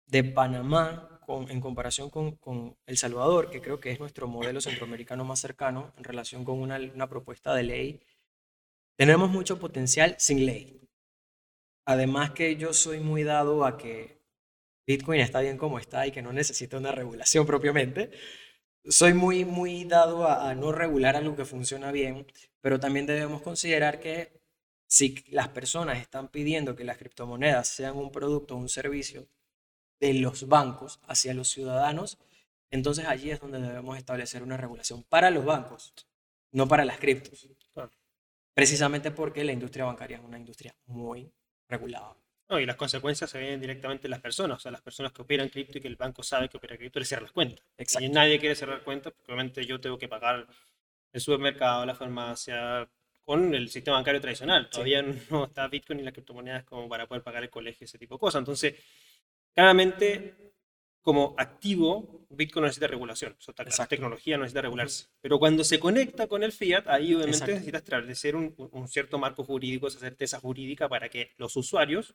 de Panamá con, en comparación con, con, El Salvador, que creo que es nuestro modelo centroamericano más cercano en relación con una, una propuesta de ley tenemos mucho potencial sin ley. Además que yo soy muy dado a que Bitcoin está bien como está y que no necesita una regulación propiamente. Soy muy, muy dado a, no regular algo que funciona bien, pero también debemos considerar que si las personas están pidiendo que las criptomonedas sean un producto o un servicio de los bancos hacia los ciudadanos, entonces allí es donde debemos establecer una regulación para los bancos, no para las criptos. Precisamente porque la industria bancaria es una industria muy regulada. No, y las consecuencias se ven directamente en las personas, o sea, las personas que operan cripto y que el banco sabe que opera cripto le cierran las cuentas. Y nadie quiere cerrar cuentas, porque obviamente yo tengo que pagar el supermercado, la farmacia, con el sistema bancario tradicional. Todavía no está Bitcoin ni las criptomonedas como para poder pagar el colegio, ese tipo de cosas. Entonces, claramente, como activo, Bitcoin necesita regulación. O sea, la tecnología no necesita regularse. Pero cuando se conecta con el fiat, ahí obviamente necesitas establecer un, un, cierto marco jurídico, esa certeza jurídica para que los usuarios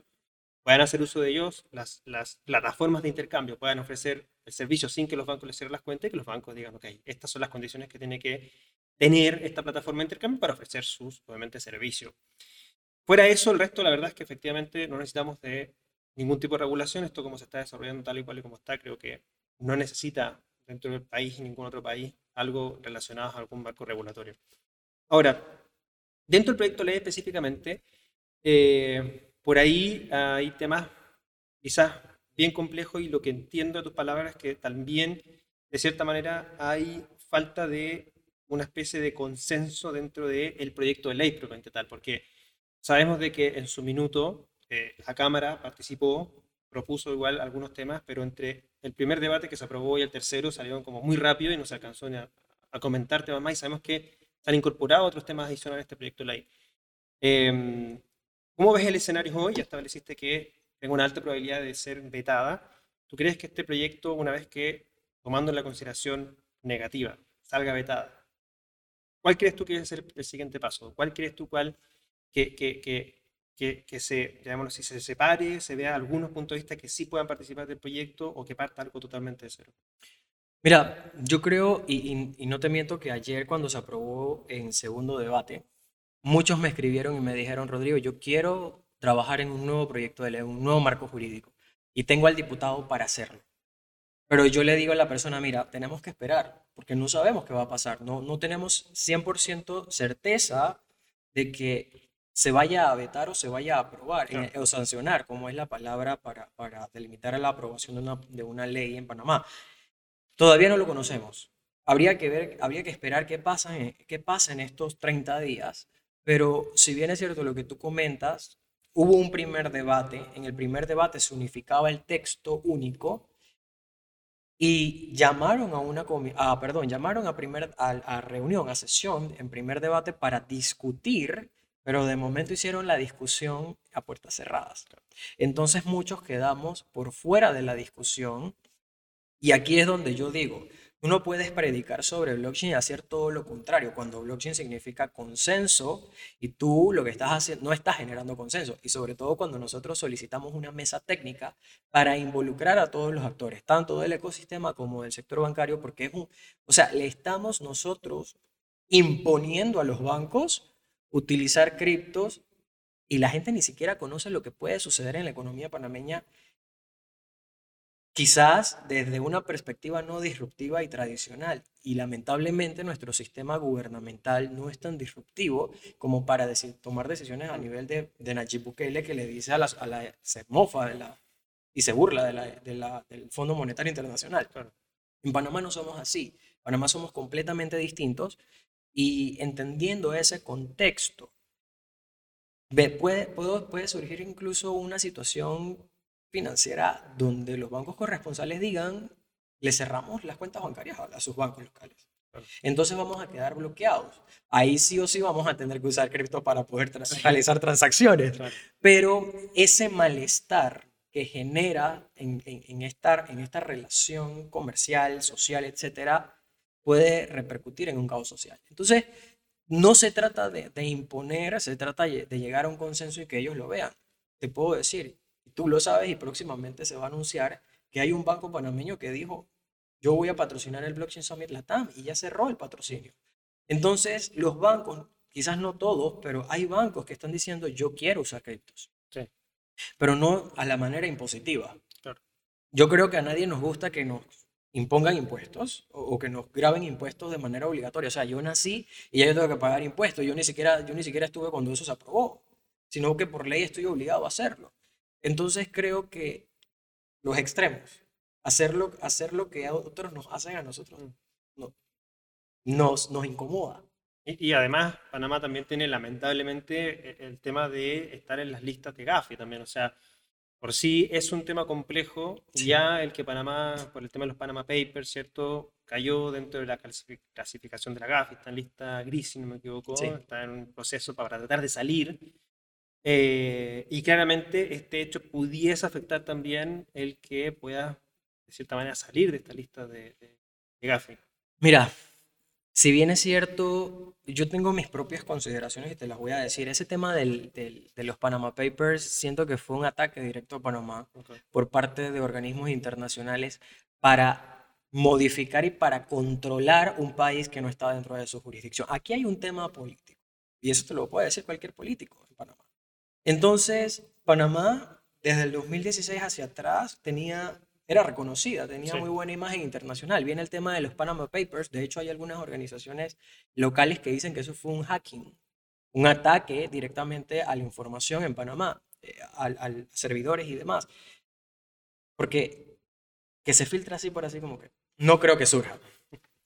puedan hacer uso de ellos, las, las plataformas de intercambio puedan ofrecer el servicio sin que los bancos les cierren las cuentas y que los bancos digan, ok, estas son las condiciones que tiene que tener esta plataforma de intercambio para ofrecer sus, obviamente, servicios. Fuera eso, el resto, la verdad es que efectivamente no necesitamos de ningún tipo de regulación. Esto como se está desarrollando tal y cual y como está, creo que no necesita dentro del país y ningún otro país algo relacionado a algún marco regulatorio. Ahora, dentro del proyecto de ley específicamente, eh, por ahí hay temas quizás bien complejos y lo que entiendo de tus palabras es que también, de cierta manera, hay falta de una especie de consenso dentro del proyecto de ley propiamente tal, porque sabemos de que en su minuto eh, la Cámara participó, propuso igual algunos temas, pero entre el primer debate que se aprobó y el tercero salieron como muy rápido y no se alcanzó a, a comentar temas más y sabemos que se han incorporado otros temas adicionales a este proyecto de ley. Em, ¿Cómo ves el escenario hoy? Ya estableciste que tengo una alta probabilidad de ser vetada. ¿Tú crees que este proyecto, una vez que, tomando la consideración negativa, salga vetada, ¿Cuál crees tú que debe ser el siguiente paso? ¿Cuál crees tú cuál que, que, que, que, se, si se separe, se vea algunos puntos de vista que sí puedan participar del proyecto o que parta algo totalmente de cero? Mira, yo creo, y, y, no te miento, que ayer cuando se aprobó en segundo debate, muchos me escribieron y me dijeron, Rodrigo, yo quiero trabajar en un nuevo proyecto de ley, un nuevo marco jurídico, y tengo al diputado para hacerlo. Pero yo le digo a la persona, mira, tenemos que esperar, porque no sabemos qué va a pasar. No, no tenemos 100% certeza de que se vaya a vetar o se vaya a aprobar o sancionar, como es la palabra para, para delimitar la aprobación de una, de una ley en Panamá. Todavía no lo conocemos. Habría que ver, habría que esperar qué pasa, en, qué pasa en estos 30 días. Pero si bien es cierto lo que tú comentas, hubo un primer debate. En el primer debate se unificaba el texto único y llamaron a una ah, perdón, llamaron a, primer, a, reunión, a sesión, en primer debate para discutir, pero de momento hicieron la discusión a puertas cerradas. Entonces muchos quedamos por fuera de la discusión y aquí es donde yo digo, Tú no puedes predicar sobre blockchain y hacer todo lo contrario, cuando blockchain significa consenso y tú lo que estás haciendo no estás generando consenso. Y sobre todo cuando nosotros solicitamos una mesa técnica para involucrar a todos los actores, tanto del ecosistema como del sector bancario, porque es un, o sea, le estamos nosotros imponiendo a los bancos utilizar criptos y la gente ni siquiera conoce lo que puede suceder en la economía panameña quizás desde una perspectiva no disruptiva y tradicional. Y lamentablemente nuestro sistema gubernamental no es tan disruptivo como para decir, tomar decisiones a nivel de, de Nayib Bukele que le dice a la, a la se mofa de la, y se burla de la, de la, del Fondo Monetario Internacional. En Panamá no somos así. En Panamá somos completamente distintos y entendiendo ese contexto, puede, puede, puede surgir incluso una situación financiera donde los bancos corresponsales digan, le cerramos las cuentas bancarias a, sus bancos locales. Entonces vamos a quedar bloqueados. Ahí sí o sí vamos a tener que usar cripto para poder realizar transacciones. Pero ese malestar que genera en, en, esta, en esta relación comercial, social, etcétera, puede repercutir en un caos social. Entonces, no se trata de, de imponer, se trata de llegar a un consenso y que ellos lo vean. Te puedo decir, Tú lo sabes y próximamente se va a anunciar que hay un banco panameño que dijo, yo voy a patrocinar el Blockchain Summit Latam y ya cerró el patrocinio. Entonces, los bancos, quizás no todos, pero hay bancos que están diciendo, yo quiero usar criptos. Sí. Pero no a la manera impositiva. Yo creo que a nadie nos gusta que nos impongan impuestos o, que nos graben impuestos de manera obligatoria. O sea, yo nací y ya yo tengo que pagar impuestos. Yo ni siquiera, yo ni siquiera estuve cuando eso se aprobó, sino que por ley estoy obligado a hacerlo. Entonces creo que los extremos, hacer lo, hacer lo que otros nos hacen a nosotros, no, nos, nos incomoda. Y, además, Panamá también tiene lamentablemente e, el tema de estar en las listas de Gafi también. O sea, por sí es un tema complejo. Ya el que Panamá, por el tema de los Panama Papers, ¿cierto? Cayó dentro de la clasificación de la GAFI, está en lista gris, si no me equivoco, está en un proceso para tratar de salir. Eh, y claramente este hecho pudiese afectar también el que pueda, de cierta manera, salir de esta lista de, de, de GAFI. Mira, si bien es cierto, yo tengo mis propias consideraciones y te las voy a decir. Ese tema del, de los Panama Papers, siento que fue un ataque directo a Panamá por parte de organismos internacionales para modificar y para controlar un país que no está dentro de su jurisdicción. Aquí hay un tema político y eso te lo puede decir cualquier político en Panamá. Entonces, Panamá, desde el 2016 hacia atrás, tenía era reconocida, tenía muy buena imagen internacional. Viene el tema de los Panama Papers, de hecho hay algunas organizaciones locales que dicen que eso fue un hacking, un ataque directamente a la información en Panamá, eh, a, servidores y demás. Porque que se filtra así por así como que no creo que surja.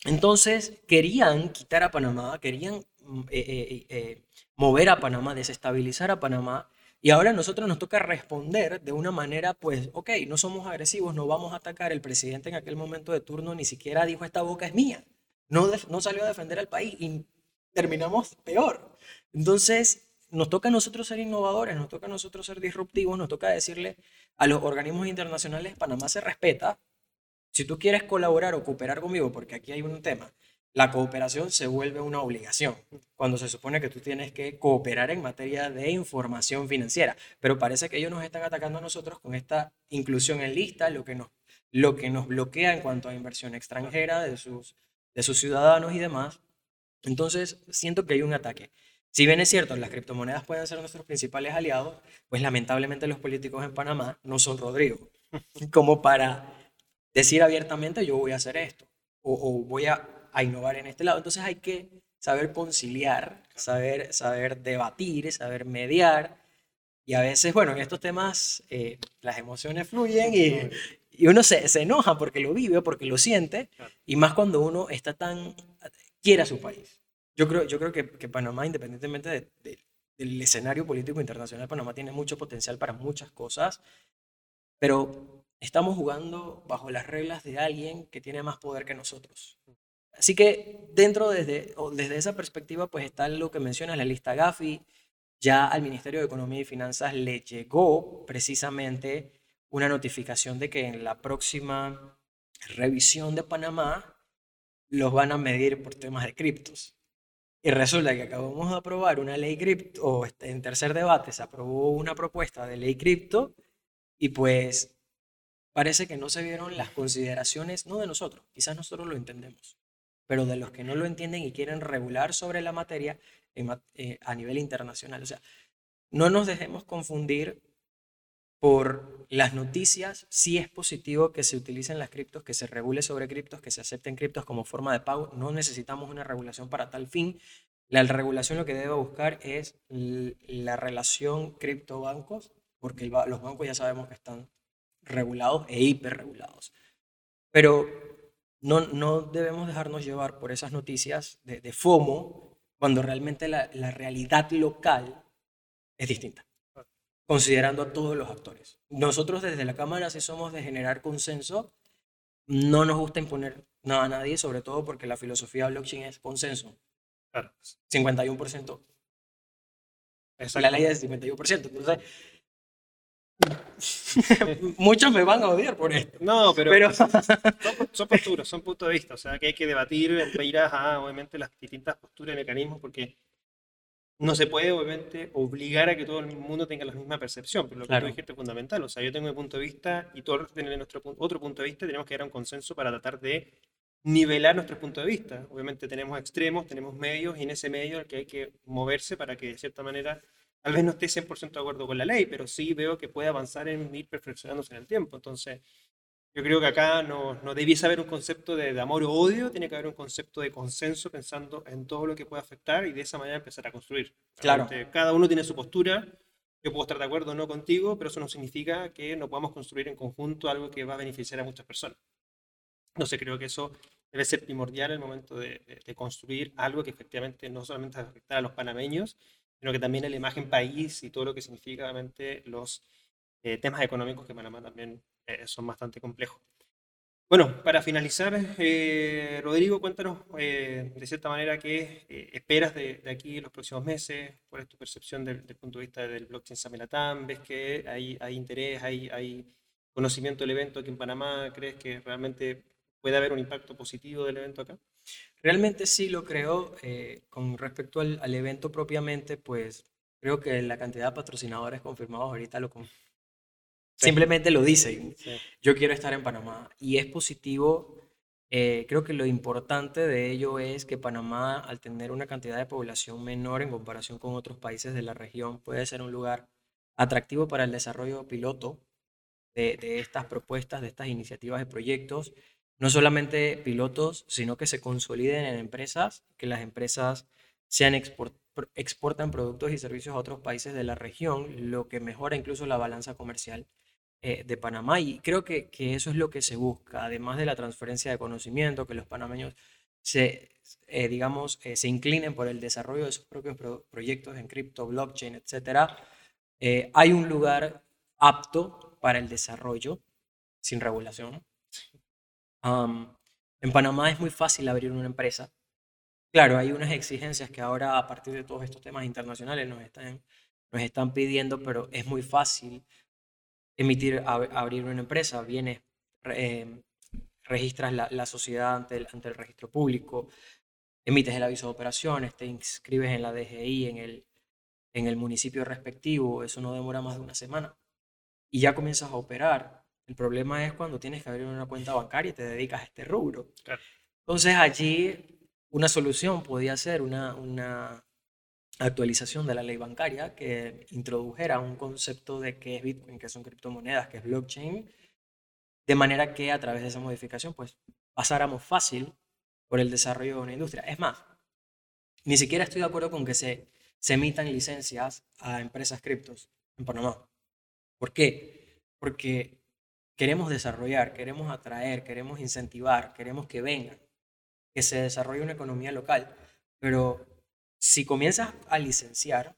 Entonces querían quitar a Panamá, querían mm, eh, eh, mover a Panamá, desestabilizar a Panamá y ahora a nosotros nos toca responder de una manera, pues, ok, no somos agresivos, no vamos a atacar. El presidente en aquel momento de turno ni siquiera dijo esta boca es mía. No, no salió a defender al país y terminamos peor. Entonces, nos toca a nosotros ser innovadores, nos toca a nosotros ser disruptivos, nos toca decirle a los organismos internacionales, Panamá se respeta. Si tú quieres colaborar o cooperar conmigo, porque aquí hay un tema, la cooperación se vuelve una obligación, cuando se supone que tú tienes que cooperar en materia de información financiera. Pero parece que ellos nos están atacando a nosotros con esta inclusión en lista, lo que nos, lo que nos bloquea en cuanto a inversión extranjera de sus, de sus ciudadanos y demás. Entonces, siento que hay un ataque. Si bien es cierto, las criptomonedas pueden ser nuestros principales aliados, pues lamentablemente los políticos en Panamá no son Rodrigo, *laughs* como para decir abiertamente yo voy a hacer esto o voy a a innovar en este lado. Entonces hay que saber conciliar, saber, saber debatir, saber mediar. Y a veces, bueno, en estos temas eh, las emociones fluyen y, y uno se, se, enoja porque lo vive, porque lo siente, y más cuando uno está tan, quiere a su país. Yo creo, yo creo que, que Panamá, independientemente del escenario político internacional, Panamá tiene mucho potencial para muchas cosas, pero estamos jugando bajo las reglas de alguien que tiene más poder que nosotros. Así que dentro desde, desde esa perspectiva, pues está lo que menciona la lista Gafi. Ya al Ministerio de Economía y Finanzas le llegó precisamente una notificación de que en la próxima revisión de Panamá los van a medir por temas de criptos. Y resulta que acabamos de aprobar una ley cripto, o este, en tercer debate se aprobó una propuesta de ley cripto, y pues parece que no se vieron las consideraciones, no de nosotros, quizás nosotros lo entendemos, pero de los que no lo entienden y quieren regular sobre la materia eh, a nivel internacional. O sea, no nos dejemos confundir por las noticias. Sí es positivo que se utilicen las criptos, que se regule sobre criptos, que se acepten criptos como forma de pago. No necesitamos una regulación para tal fin. La regulación lo que debe buscar es la relación criptobancos, porque los bancos ya sabemos que están regulados e hiperregulados. Pero no, no debemos dejarnos llevar por esas noticias de, FOMO cuando realmente la, realidad local es distinta, considerando a todos los actores. Nosotros desde la Cámara, si somos de generar consenso, no nos gusta imponer nada a nadie, sobre todo porque la filosofía blockchain es consenso. Claro. 51%. La ley es 51%. Entonces, *laughs* Muchos me van a odiar por esto. No, pero, *laughs* Son, posturas, son puntos de vista. O sea, que hay que debatir en a, obviamente, las distintas posturas y mecanismos, porque no se puede, obviamente, obligar a que todo el mundo tenga la misma percepción. Pero lo que tú dijiste es fundamental. O sea, yo tengo mi punto de vista y todos tienen nuestro otro punto de vista. Tenemos que llegar a un consenso para tratar de nivelar nuestro punto de vista. Obviamente tenemos extremos, tenemos medios, y en ese medio el que hay que moverse para que, de cierta manera, Tal vez no esté 100% de acuerdo con la ley, pero sí veo que puede avanzar en ir perfeccionándose en el tiempo. Entonces, Yo creo que acá no, no debiese haber un concepto de, amor o odio, tiene que haber un concepto de consenso pensando en todo lo que puede afectar y de esa manera empezar a construir. Claro. cada uno tiene su postura, yo puedo estar de acuerdo o no contigo, pero eso no significa que no podamos construir en conjunto algo que va a beneficiar a muchas personas. No sé, creo que eso debe ser primordial en el momento de, de construir algo que efectivamente no solamente va a afectar a los panameños, sino que también la imagen país y todo lo que significa realmente los eh, temas económicos que Panamá también eh, son bastante complejos. Bueno, para finalizar, eh, Rodrigo, cuéntanos de cierta manera qué esperas de, aquí en los próximos meses, cuál es tu percepción desde el punto de vista del blockchain Samelatam, ves que hay, hay interés, hay, hay conocimiento del evento aquí en Panamá, crees que realmente puede haber un impacto positivo del evento acá? Realmente sí lo creo. con respecto al, al, evento propiamente, pues creo que la cantidad de patrocinadores confirmados ahorita lo, Simplemente lo dicen. Yo quiero estar en Panamá. Y es positivo. Eh, creo que lo importante de ello es que Panamá, al tener una cantidad de población menor en comparación con otros países de la región, puede ser un lugar atractivo para el desarrollo piloto de, de estas propuestas, de estas iniciativas de proyectos. No solamente pilotos, sino que se consoliden en empresas, que las empresas sean exportan productos y servicios a otros países de la región, lo que mejora incluso la balanza comercial eh, de Panamá. Y creo que, que, eso es lo que se busca, además de la transferencia de conocimiento, que los panameños se, eh, digamos, eh, se inclinen por el desarrollo de sus propios proyectos en cripto, blockchain, etc. hay un lugar apto para el desarrollo sin regulación. En Panamá es muy fácil abrir una empresa. Claro, hay unas exigencias que ahora a partir de todos estos temas internacionales nos están, nos están pidiendo, pero es muy fácil emitir, abrir una empresa, vienes, em, registras la, sociedad ante el, ante el registro público, emites el aviso de operaciones, te inscribes en la DGI, en el, en el municipio respectivo, eso no demora más de una semana. Y ya comienzas a operar. El problema es cuando tienes que abrir una cuenta bancaria y te dedicas a este rubro. Entonces allí una solución podía ser una, una actualización de la ley bancaria que introdujera un concepto de qué es Bitcoin, qué son criptomonedas, qué es blockchain, de manera que a través de esa modificación pues pasáramos fácil por el desarrollo de una industria. Es más, ni siquiera estoy de acuerdo con que se, se emitan licencias a empresas criptos en Panamá. ¿Por qué? Porque queremos desarrollar, queremos atraer, queremos incentivar, queremos que vengan, que se desarrolle una economía local, pero si comienzas a licenciar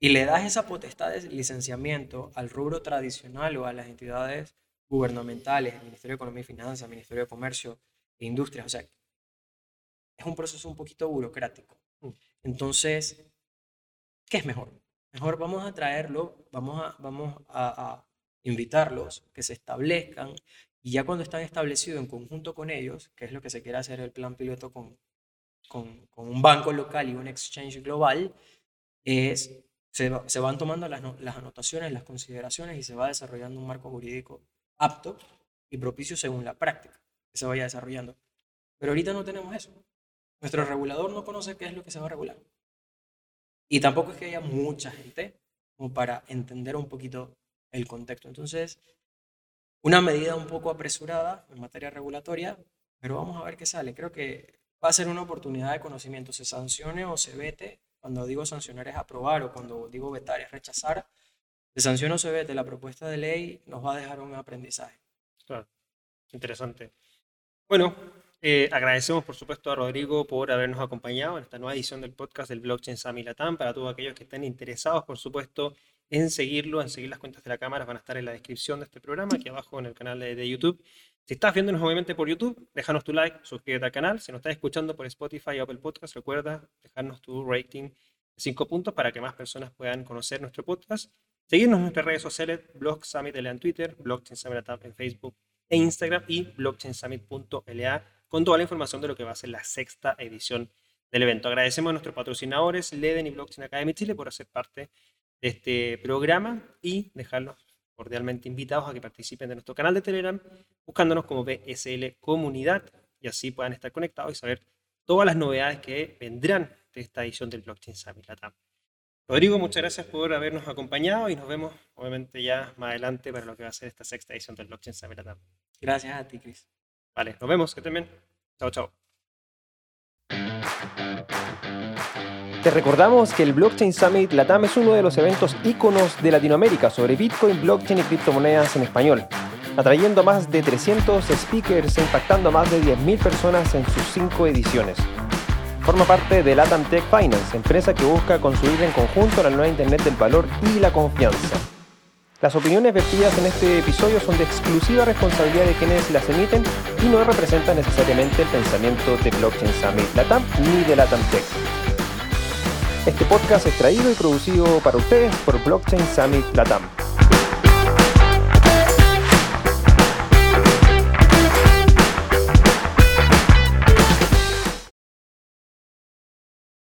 y le das esa potestad de licenciamiento al rubro tradicional o a las entidades gubernamentales, el Ministerio de Economía y Finanzas, Ministerio de Comercio e Industria, o sea, es un proceso un poquito burocrático. Mm. Entonces, ¿qué es mejor? Mejor vamos a traerlo, vamos a, vamos a, a invitarlos, que se establezcan, y ya cuando están establecidos en conjunto con ellos, que es lo que se quiere hacer el plan piloto con, con, un banco local y un exchange global, es, se, se van tomando las, las, anotaciones, las consideraciones y se va desarrollando un marco jurídico apto y propicio según la práctica que se vaya desarrollando. Pero ahorita no tenemos eso. Nuestro regulador no conoce qué es lo que se va a regular. Y tampoco es que haya mucha gente como para entender un poquito el contexto. Entonces, una medida un poco apresurada en materia regulatoria, pero vamos a ver qué sale. Creo que va a ser una oportunidad de conocimiento, se sancione o se vete. Cuando digo sancionar es aprobar o cuando digo vetar es rechazar. Se sancione o se vete la propuesta de ley nos va a dejar un aprendizaje. Claro, interesante. Bueno, eh, agradecemos por supuesto a Rodrigo por habernos acompañado en esta nueva edición del podcast del Blockchain Sami Latam. Para todos aquellos que estén interesados, por supuesto, en seguirlo, en seguir las cuentas de la cámara, van a estar en la descripción de este programa, aquí abajo en el canal de, de YouTube. Si estás viéndonos obviamente por YouTube, déjanos tu like, suscríbete al canal. Si nos estás escuchando por Spotify o Apple Podcast, recuerda dejarnos tu rating de 5 puntos para que más personas puedan conocer nuestro podcast. Seguirnos en nuestras redes sociales, Blog Summit LA en Twitter, Blockchain Summit en Facebook e Instagram y blockchainsummit.la con toda la información de lo que va a ser la sexta edición del evento. Agradecemos a nuestros patrocinadores, Leden y Blockchain Academy Chile, por hacer parte de este programa y dejarlos cordialmente invitados a que participen de nuestro canal de Telegram buscándonos como BSL Comunidad y así puedan estar conectados y saber todas las novedades que vendrán de esta edición del Blockchain Summit Latam. Rodrigo, muchas gracias por habernos acompañado y nos vemos obviamente ya más adelante para lo que va a ser esta sexta edición del Blockchain Summit Latam. Gracias a ti, Chris. Vale, nos vemos, que estén bien. Chao, chao. Te recordamos que el Blockchain Summit Latam es uno de los eventos íconos de Latinoamérica sobre Bitcoin, blockchain y criptomonedas en español, atrayendo a más de 300 speakers e impactando a más de 10.000 personas en sus cinco ediciones. Forma parte de Latam Tech Finance, empresa que busca construir en conjunto la nueva Internet del valor y la confianza. Las opiniones vertidas en este episodio son de exclusiva responsabilidad de quienes las emiten y no representan necesariamente el pensamiento de Blockchain Summit Latam ni de Latam Tech. Este podcast es traído y producido para ustedes por Blockchain Summit Latam.